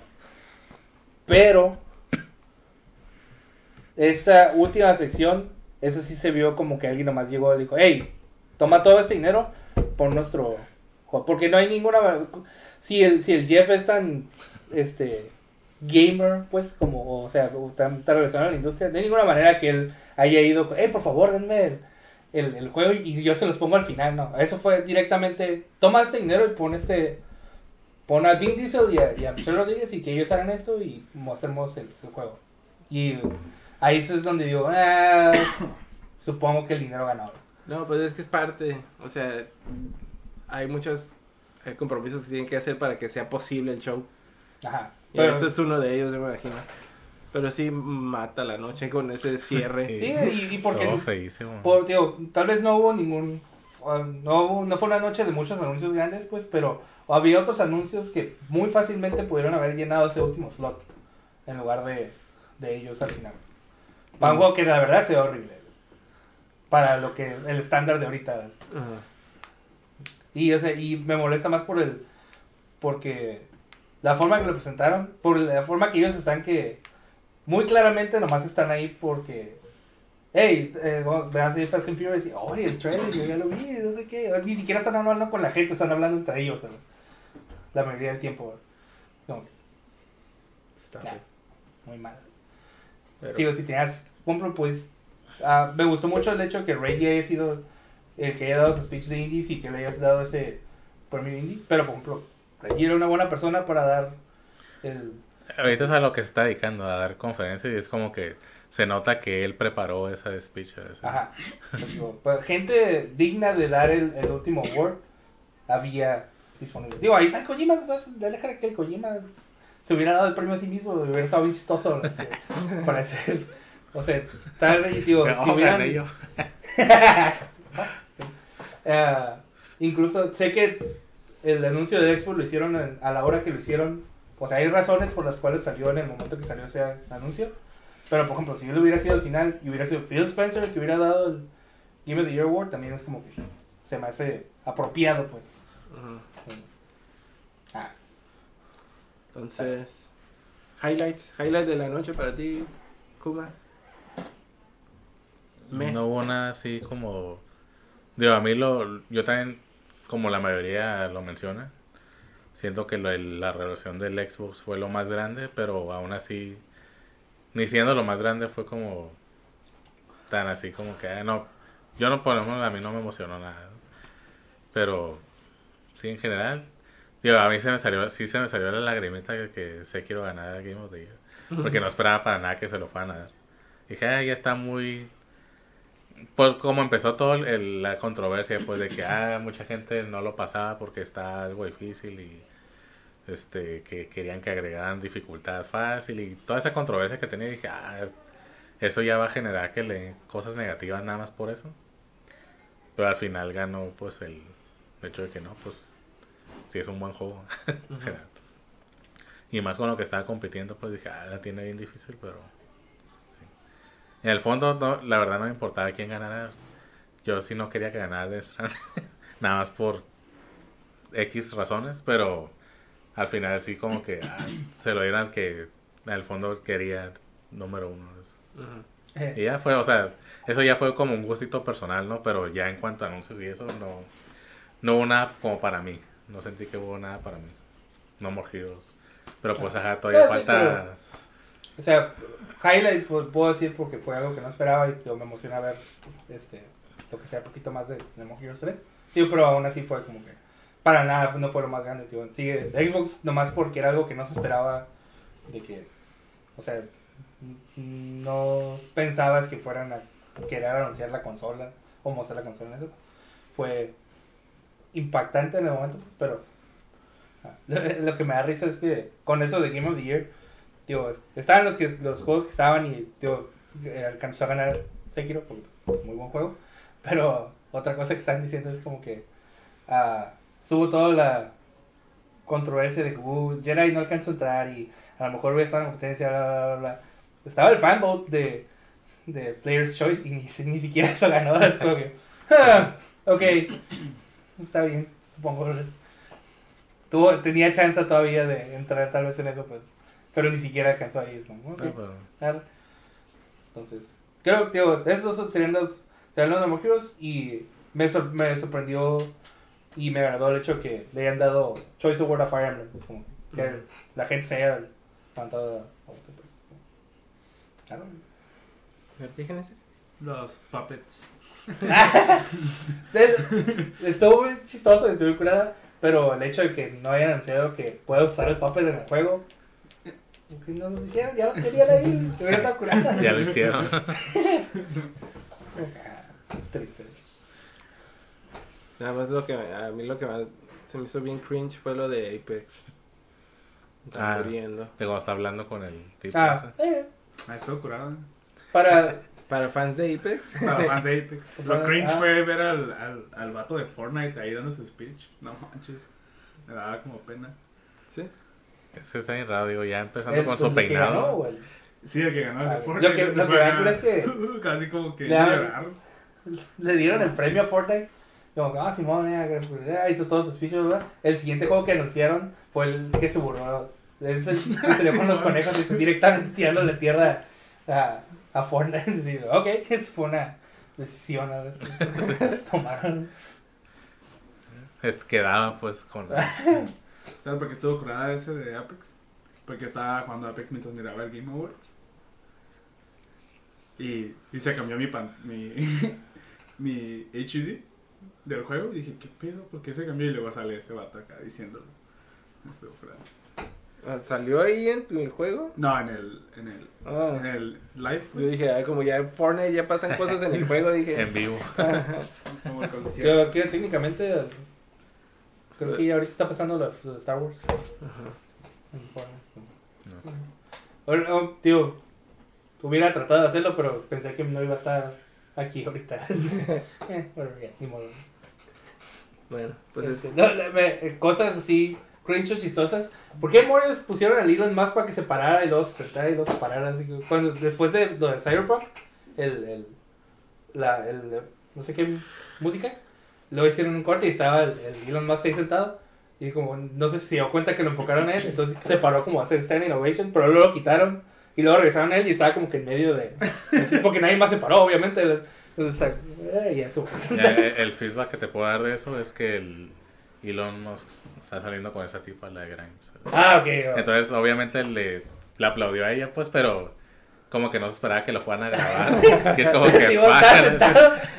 [SPEAKER 2] Pero, esa última sección, esa sí se vio como que alguien nomás llegó y dijo, hey, toma todo este dinero por nuestro. Porque no hay ninguna... Si el, si el Jeff es tan, este, gamer, pues, como, o sea, tan, tan relacionado a la industria, hay ninguna manera que él haya ido, hey, por favor, denme el, el, juego y yo se los pongo al final, no. Eso fue directamente, toma este dinero y pon este, pon a Vin Diesel y a, y a Michelle Rodríguez y que ellos hagan esto y mostremos el, el juego. Y ahí eso es donde digo, ah, supongo que el dinero ganó.
[SPEAKER 1] No, pues es que es parte. O sea, hay muchos eh, compromisos que tienen que hacer para que sea posible el show.
[SPEAKER 2] Ajá.
[SPEAKER 1] Y
[SPEAKER 2] Pero,
[SPEAKER 1] eso es uno de ellos, yo me imagino. Pero sí mata la noche con ese cierre.
[SPEAKER 2] Sí, y, y porque,
[SPEAKER 3] Todo feísimo.
[SPEAKER 2] por, digo, tal vez no hubo ningún, uh, no, hubo- no fue una noche de muchos anuncios grandes, pues, pero había otros anuncios que muy fácilmente pudieron haber llenado ese último slot en lugar de, de ellos al final. Un juego que la verdad se ve horrible. Para lo que el estándar de ahorita.
[SPEAKER 1] Ajá.
[SPEAKER 2] Y, o sea, y me molesta más por el. Porque la forma que lo presentaron, por la forma que ellos están que. Muy claramente nomás están ahí porque. Hey, eh, vean así Fast and Furious y, oye, el trailer, yo ya lo vi, no sé qué. Ni siquiera están hablando con la gente, están hablando entre ellos, ¿sabes? La mayoría del tiempo. Que,
[SPEAKER 1] Está bien.
[SPEAKER 2] muy mal.
[SPEAKER 1] Pero-
[SPEAKER 2] Digo, si tenías. Por ejemplo, pues. Ah, me gustó mucho el hecho que Ray haya sido el que haya dado su speech de indies y que le hayas dado ese premio indie. Pero, por ejemplo, Ray era una buena persona para dar el.
[SPEAKER 3] Ahorita es a lo que se está dedicando, a dar conferencias y es como que se nota que él preparó esa speech. esa-
[SPEAKER 2] Ajá. Pues, digo, pues, gente digna de dar el, el último award había disponible. Digo, ahí está el Kojima. entonces, Deja que el Kojima se hubiera dado el premio a sí mismo. Hubiera estado bien chistoso. Este, para ese- o sea, tal vez, digo, si hubieran.
[SPEAKER 1] yo.
[SPEAKER 2] Eh, incluso sé que el anuncio de Expo lo hicieron en- a la hora que lo hicieron. O sea, hay razones por las cuales salió en el momento que salió ese anuncio. Pero, por ejemplo, si él hubiera sido al final y hubiera sido Phil Spencer el que hubiera dado el Game of the Year Award, también es como que se me hace apropiado, pues. Ah,
[SPEAKER 1] Entonces, highlights, highlights de la noche para ti, Kuma. Me.
[SPEAKER 3] No hubo nada así como... Digo, a mí lo... Yo también, como la mayoría lo menciona, siento que lo la relación del Xbox fue lo más grande, pero aún así, ni siendo lo más grande, fue como tan así como que, ah, no, yo no, por a mí no me emocionó nada. Pero, sí, en general, digo, a mí se me salió, sí se me salió la lagrimita que, que sé quiero ganar Game of the Year. Porque no esperaba para nada que se lo fueran a dar. Dije, ah, ya está muy... Pues como empezó todo el- la controversia, pues de que ah, mucha gente no lo pasaba porque está algo difícil y este que querían que agregaran dificultad fácil y toda esa controversia que tenía, dije, ah, eso ya va a generar que le cosas negativas nada más por eso. Pero al final ganó pues el hecho de que no, pues sí es un buen juego. Y más con lo que estaba compitiendo, pues dije, ah, la tiene bien difícil, pero... En el fondo, no, la verdad no me importaba quién ganara. Yo sí no quería que ganara Death Stranding, nada más por X razones, pero al final sí como que ah, se lo dieron al que en el fondo quería número uno. Y ya fue, o sea, eso ya fue como un gustito personal, ¿no? Pero ya en cuanto a anuncios y eso, no, no hubo nada como para mí. No sentí que hubo nada para mí. No More Heroes. Pero pues, ajá, todavía
[SPEAKER 2] Ah, sí,
[SPEAKER 3] falta...
[SPEAKER 2] O sea, highlight pues, puedo decir porque fue algo que no esperaba y digo, me emociona ver este, lo que sea un poquito más de Nemo Heroes 3. Digo, pero aún así fue como que para nada no fue lo más grande. Digo, sigue Xbox nomás porque era algo que no se esperaba de que, o sea, no pensabas que fueran a querer anunciar la consola o mostrar la consola en eso. Fue impactante en el momento, pues, pero ah, lo que me da risa es que con eso de Game of the Year, digo, es- estaban los, que, los juegos que estaban y, digo, eh, alcanzó a ganar Sekiro, porque pues, muy buen juego. Pero otra cosa que están diciendo es como que ah, subo toda la controversia de que uh, Jedi no alcanzó a entrar y a lo mejor voy a estar en competencia, bla, bla, bla, bla. Estaba el fanvote de, de Player's Choice y ni, ni siquiera eso ganó. Es como que, ah, ok, está bien, supongo. Tuvo, tenía chance todavía de entrar tal vez en eso, pues. Pero ni siquiera alcanzó a ir. ¿no? Ok,
[SPEAKER 3] Ah, pero-.
[SPEAKER 2] Entonces, creo que digo, esos dos serían los, serían los Nemo Heroes y me, sor- me sorprendió y me agradó el hecho que le hayan dado Choice Award a Fire Emblem. pues, como que
[SPEAKER 1] Ujú.
[SPEAKER 2] la gente se haya levantado a voto, pues. Claro.
[SPEAKER 4] Los puppets.
[SPEAKER 2] Estuvo muy chistoso, estuvo muy curada, pero el hecho de que no hayan anunciado que pueda usar el puppet en el juego, ¿Por qué no lo hicieron? Ya lo tenían ahí. Hubiera estado curada.
[SPEAKER 3] Ya lo hicieron.
[SPEAKER 2] Ah, Triste.
[SPEAKER 1] Nada más lo que a mí lo que más se me hizo bien cringe fue lo de Apex. Están
[SPEAKER 3] Ah.
[SPEAKER 1] muriendo.
[SPEAKER 3] De cuando está hablando con el tipo.
[SPEAKER 2] Ah, eh,
[SPEAKER 4] Ah, estuvo curado.
[SPEAKER 2] para.
[SPEAKER 1] Para fans de Apex.
[SPEAKER 4] Para fans de Apex. Lo
[SPEAKER 2] Ah.
[SPEAKER 4] cringe fue ver al, al, al vato de Fortnite ahí dando su speech. No manches. Me daba como pena.
[SPEAKER 1] Sí.
[SPEAKER 3] Ese está bien raro, digo, ya empezando
[SPEAKER 2] el-
[SPEAKER 3] con
[SPEAKER 2] pues,
[SPEAKER 3] su
[SPEAKER 2] que ganó,
[SPEAKER 3] peinado.
[SPEAKER 2] güey.
[SPEAKER 4] Sí, el que ganó el
[SPEAKER 2] Ah,
[SPEAKER 4] de
[SPEAKER 2] lo
[SPEAKER 4] Fortnite.
[SPEAKER 2] que- lo que me da es que-
[SPEAKER 4] Casi como que
[SPEAKER 2] Le da-
[SPEAKER 4] llorar.
[SPEAKER 2] Le dieron el premio a Fortnite. Como, ah, Simón, eh, hizo todos sus speeches, ¿verdad? El siguiente juego que anunciaron fue el que se burló. Es el que salió con los conejos y se directamente tirándole tierra a, a Fortnite. Y digo, ok, eso fue una decisión a veces que tomaron.
[SPEAKER 3] Es- quedaba pues con.
[SPEAKER 4] ¿Sabes por qué estuvo curada ese de Apex? Porque estaba jugando Apex mientras miraba el Game Awards. Y, y se cambió mi, pan, mi, mi HUD del juego. Y dije, ¿qué pedo? ¿Por qué se cambió? Y luego sale ese vato acá diciéndolo. Estuvo curada.
[SPEAKER 1] Ah, ¿Salió ahí en el juego?
[SPEAKER 4] No, en el, en el,
[SPEAKER 1] Ah.
[SPEAKER 4] en el live.
[SPEAKER 1] Yo
[SPEAKER 4] pues,
[SPEAKER 1] dije, ah, como ya en Fortnite ya pasan cosas en el juego, dije.
[SPEAKER 3] En vivo.
[SPEAKER 4] como el concierto.
[SPEAKER 2] Que, que técnicamente, creo que ya ahorita está pasando lo de- Star Wars. Bueno, no, tío, hubiera tratado de hacerlo, pero pensé que no iba a estar aquí ahorita. eh, bueno, ya, ni modo.
[SPEAKER 1] Bueno, pues
[SPEAKER 2] Este,
[SPEAKER 1] es-
[SPEAKER 2] no, me- eh, cosas así, cringe chistosas. ¿Por qué Morris pusieron a Elon más para que se parara y luego se sentara y luego se parara? Así que cuando, después de lo de Cyberpunk, el, el, la, el, no sé qué música, luego hicieron un corte y estaba el, el Elon Musk ahí sentado. Y como, no sé si se dio cuenta que lo enfocaron a él, entonces se paró como a hacer stand innovation, pero luego lo quitaron y luego regresaron a él y estaba como que en medio de... así, porque nadie más se paró, obviamente. Entonces, está, eh, y eso.
[SPEAKER 3] Ya, el, el feedback que te puedo dar de eso es que el Elon Musk está saliendo con esa tipa, la de Grimes.
[SPEAKER 2] Ah, ok.
[SPEAKER 3] Entonces, obviamente, le, le aplaudió a ella, pues, pero como que no se esperaba que lo fueran a grabar. que es como que.
[SPEAKER 2] Sí.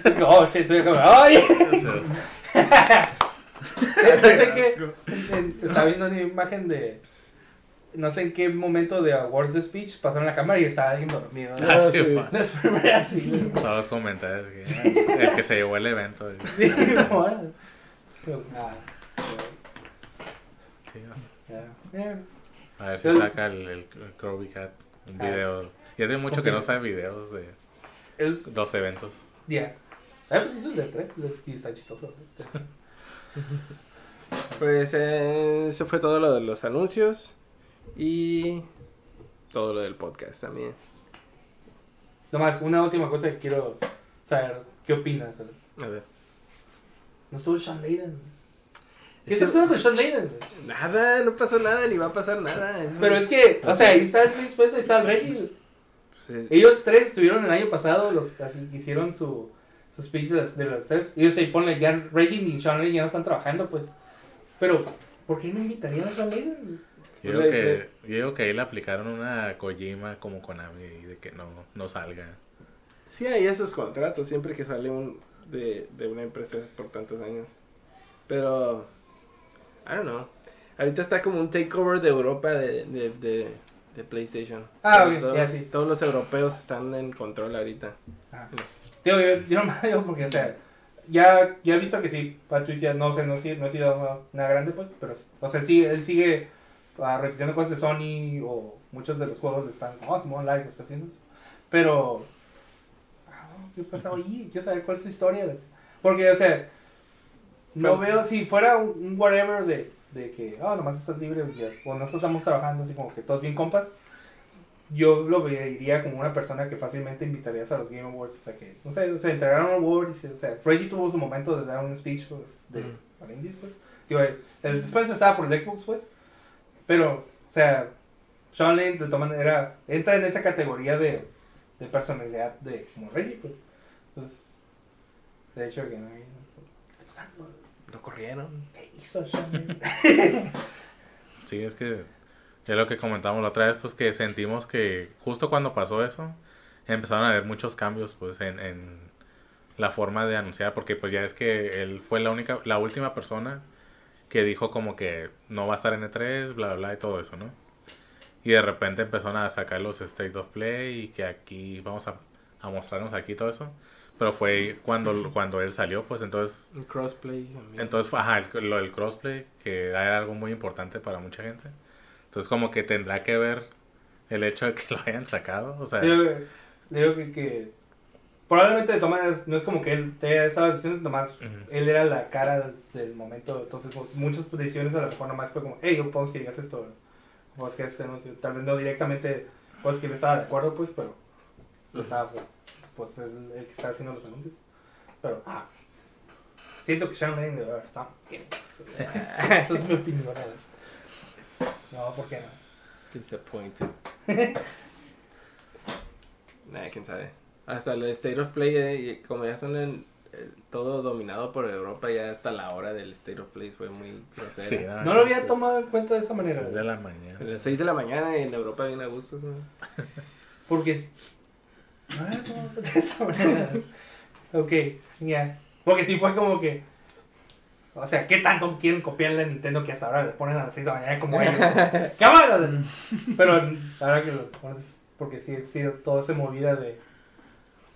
[SPEAKER 2] Es como, oh shit, soy como, ¡ay! Pensé que en- estaba viendo una imagen de. No sé en qué momento de Awards de Speech pasaron la cámara y estaba alguien dormido. ¿no?
[SPEAKER 3] Ah, sí,
[SPEAKER 1] sí.
[SPEAKER 3] pa.
[SPEAKER 2] Las primeras sí.
[SPEAKER 3] Todos los comentarios. que, "Ah, el que se llevó el evento.
[SPEAKER 2] Sí, como, ah. Ah,
[SPEAKER 3] Sí,
[SPEAKER 2] ya. Eh,
[SPEAKER 3] a ver si saca el, el Kirby Cat un video. Ya tiene mucho que no sabe videos de
[SPEAKER 2] El.
[SPEAKER 3] los eventos.
[SPEAKER 2] Ya. Ah, pues hizo el de tres. Y está chistoso. este.
[SPEAKER 1] Pues eh, eso fue todo lo de los anuncios y todo lo del podcast también.
[SPEAKER 2] Nomás, una última cosa que quiero saber. ¿Qué opinas?
[SPEAKER 1] A ver.
[SPEAKER 2] No estuvo Sean Layden. ¿Qué está pasando con Sean Layden?
[SPEAKER 1] Nada, no pasó nada, ni va a pasar nada.
[SPEAKER 2] Pero es que, o sea, ahí está el Phil Spencer, ahí está el Reggie.
[SPEAKER 1] Pues,
[SPEAKER 2] Ellos tres estuvieron el año pasado, los, así, hicieron su, su speech de, las- de los tres. Ellos se ponle, ya Reggie y Sean Layden ya no están trabajando, pues. Pero, ¿por qué no invitarían a Sean Layden?
[SPEAKER 3] Yo digo, que, yo digo que ahí le aplicaron una Kojima como Konami y de que no, no salga.
[SPEAKER 1] Sí hay esos contratos siempre que sale un de, de una empresa por tantos años. Pero, I don't know. Ahorita está como un takeover de Europa de, de, de, de PlayStation.
[SPEAKER 2] Ah, ok,
[SPEAKER 1] todos,
[SPEAKER 2] ya sí.
[SPEAKER 1] todos los europeos están en control ahorita.
[SPEAKER 2] Ah. Digo, yo, yo no me digo porque, o sea, ya, ya he visto que sí, para tuitear, no sé, no, sí, no he tirado nada grande, pues, pero, o sea, sí, él sigue ah, repitiendo cosas de Sony o muchos de los juegos están, oh, Simón Live está haciendo eso. Pero, ah, ¿qué pasa ahí? Quiero saber cuál es su historia. Porque, o sea, no
[SPEAKER 1] Pero-
[SPEAKER 2] veo, si fuera un, un whatever de, de que, oh, nomás estás libre, o nosotros estamos trabajando así como que todos bien compas, yo lo vería como una persona que fácilmente invitarías a los Game Awards. O sea, que, no sé, o sea, entregaron un award y, se- o sea, Reggie tuvo su momento de dar un speech, pues, de,
[SPEAKER 1] Mm.
[SPEAKER 2] para indies, pues. Digo, el, el Spencer estaba por el Xbox, pues, pero, o sea, Sean Lane de todas maneras entra en esa categoría de, de personalidad de, como Reggie, pues. Entonces, de hecho, que no, ¿qué está pasando?
[SPEAKER 1] Lo corrieron.
[SPEAKER 2] ¿Qué hizo Sean?
[SPEAKER 3] Sí, es que ya lo que comentamos la otra vez, pues que sentimos que justo cuando pasó eso, empezaron a haber muchos cambios pues en, en la forma de anunciar, porque pues ya es que él fue la única, la última persona que dijo como que no va a estar en E3, bla, bla, bla, y todo eso, ¿no? Y de repente empezaron a sacar los State of Play y que aquí vamos a, a mostrarnos aquí todo eso. Pero fue cuando, cuando él salió, pues entonces
[SPEAKER 1] Un crossplay. también.
[SPEAKER 3] entonces, fue- ajá, el- lo del crossplay, que era algo muy importante para mucha gente. Entonces, como que tendrá que ver el hecho de que lo hayan sacado. O sea,
[SPEAKER 2] Digo, que- digo que, que probablemente maneras no es como que él tenga esas decisiones, nomás
[SPEAKER 3] Ujú.
[SPEAKER 2] él era la cara del, momento. Entonces, mu- muchas decisiones a lo mejor nomás fue como, hey, yo podemos que digas esto, podemos que este anuncio. Tal vez no directamente, pues que él estaba de acuerdo, pues, pero estaba, pues, el, el que estaba haciendo los anuncios. Pero, ah, siento que Sean Lane de verdad está. Eso es mi opinión. No, ¿por qué no?
[SPEAKER 1] Disappointed. nah, quién sabe. Hasta el State of Play, eh, como ya son en- eh, todo dominado por Europa, ya hasta la hora del State of Play fue muy grosera.
[SPEAKER 3] sí, era-
[SPEAKER 2] No lo había tomado en cuenta de esa manera.
[SPEAKER 3] seis de la mañana.
[SPEAKER 1] A las 6 de la mañana y en Europa bien a gusto. ¿no?
[SPEAKER 2] Porque. Cuenta de esa manera. Ok, ya. Porque sí fue como que. O sea, ¿qué tanto quieren copiarle a Nintendo que hasta ahora le ponen a las 6 de la mañana como ellos? ¡Cámara! Pero ahora que lo pones. Porque sí ha sido toda esa movida de.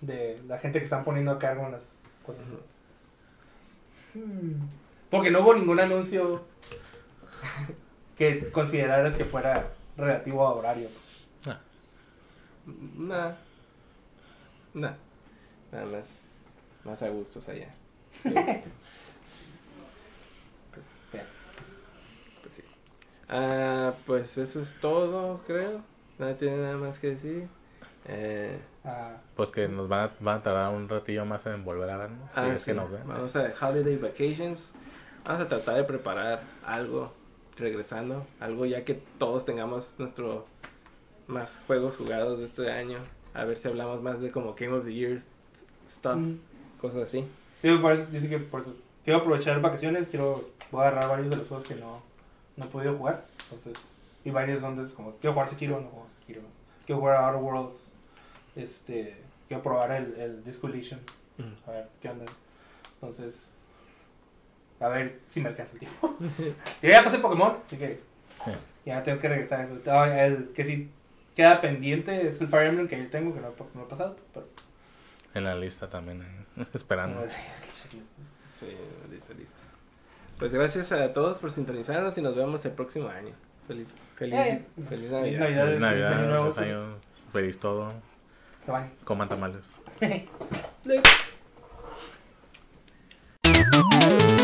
[SPEAKER 2] De la gente que están poniendo a cargo en las cosas. Porque no hubo ningún anuncio que consideraras que fuera relativo a horario. pues.
[SPEAKER 1] Nah. Nah. Nada más. Más a gustos allá.
[SPEAKER 2] Pues.
[SPEAKER 1] Pues sí. Ah, pues eso es todo, creo. Nada tiene nada más que decir. Eh,
[SPEAKER 2] Ah,
[SPEAKER 3] Pues que nos van a, van a tardar un ratillo más en volver a vernos. Si
[SPEAKER 1] ah,
[SPEAKER 3] es
[SPEAKER 1] sí.
[SPEAKER 3] que nos ven.
[SPEAKER 1] Vamos a Holiday Vacations. Vamos a tratar de preparar algo regresando. Algo ya que todos tengamos nuestro más juegos jugados de este año. A ver si hablamos más de como Game of the Year stuff,
[SPEAKER 2] mm.
[SPEAKER 1] cosas así.
[SPEAKER 2] Sí, por eso, yo sí que por eso. Quiero aprovechar vacaciones, quiero, voy a agarrar varios de los juegos que no, no he podido jugar. Entonces, y varios donde es como, quiero jugar Sekiro, no juego Sekiro. Quiero jugar Outer Worlds. Este, quiero probar el, el Disco Elysium. A ver, ¿qué onda? Entonces, a ver si me alcanza el tiempo. Yo ya pasé Pokémon, así que
[SPEAKER 3] Sí.
[SPEAKER 2] ya tengo que regresar a eso. Ah, El que sí queda pendiente es el Fire Emblem que yo tengo que no, no pasado. Pues, pero...
[SPEAKER 3] En la lista también, ¿eh? esperando.
[SPEAKER 1] sí, lista. Pues gracias a todos por sintonizarnos y nos vemos el próximo año. Feliz, feliz,
[SPEAKER 2] eh,
[SPEAKER 1] feliz Navidad.
[SPEAKER 2] Feliz
[SPEAKER 1] Navidad,
[SPEAKER 3] feliz Navidad,
[SPEAKER 2] feliz año, pues.
[SPEAKER 3] feliz todo. Coman tamales.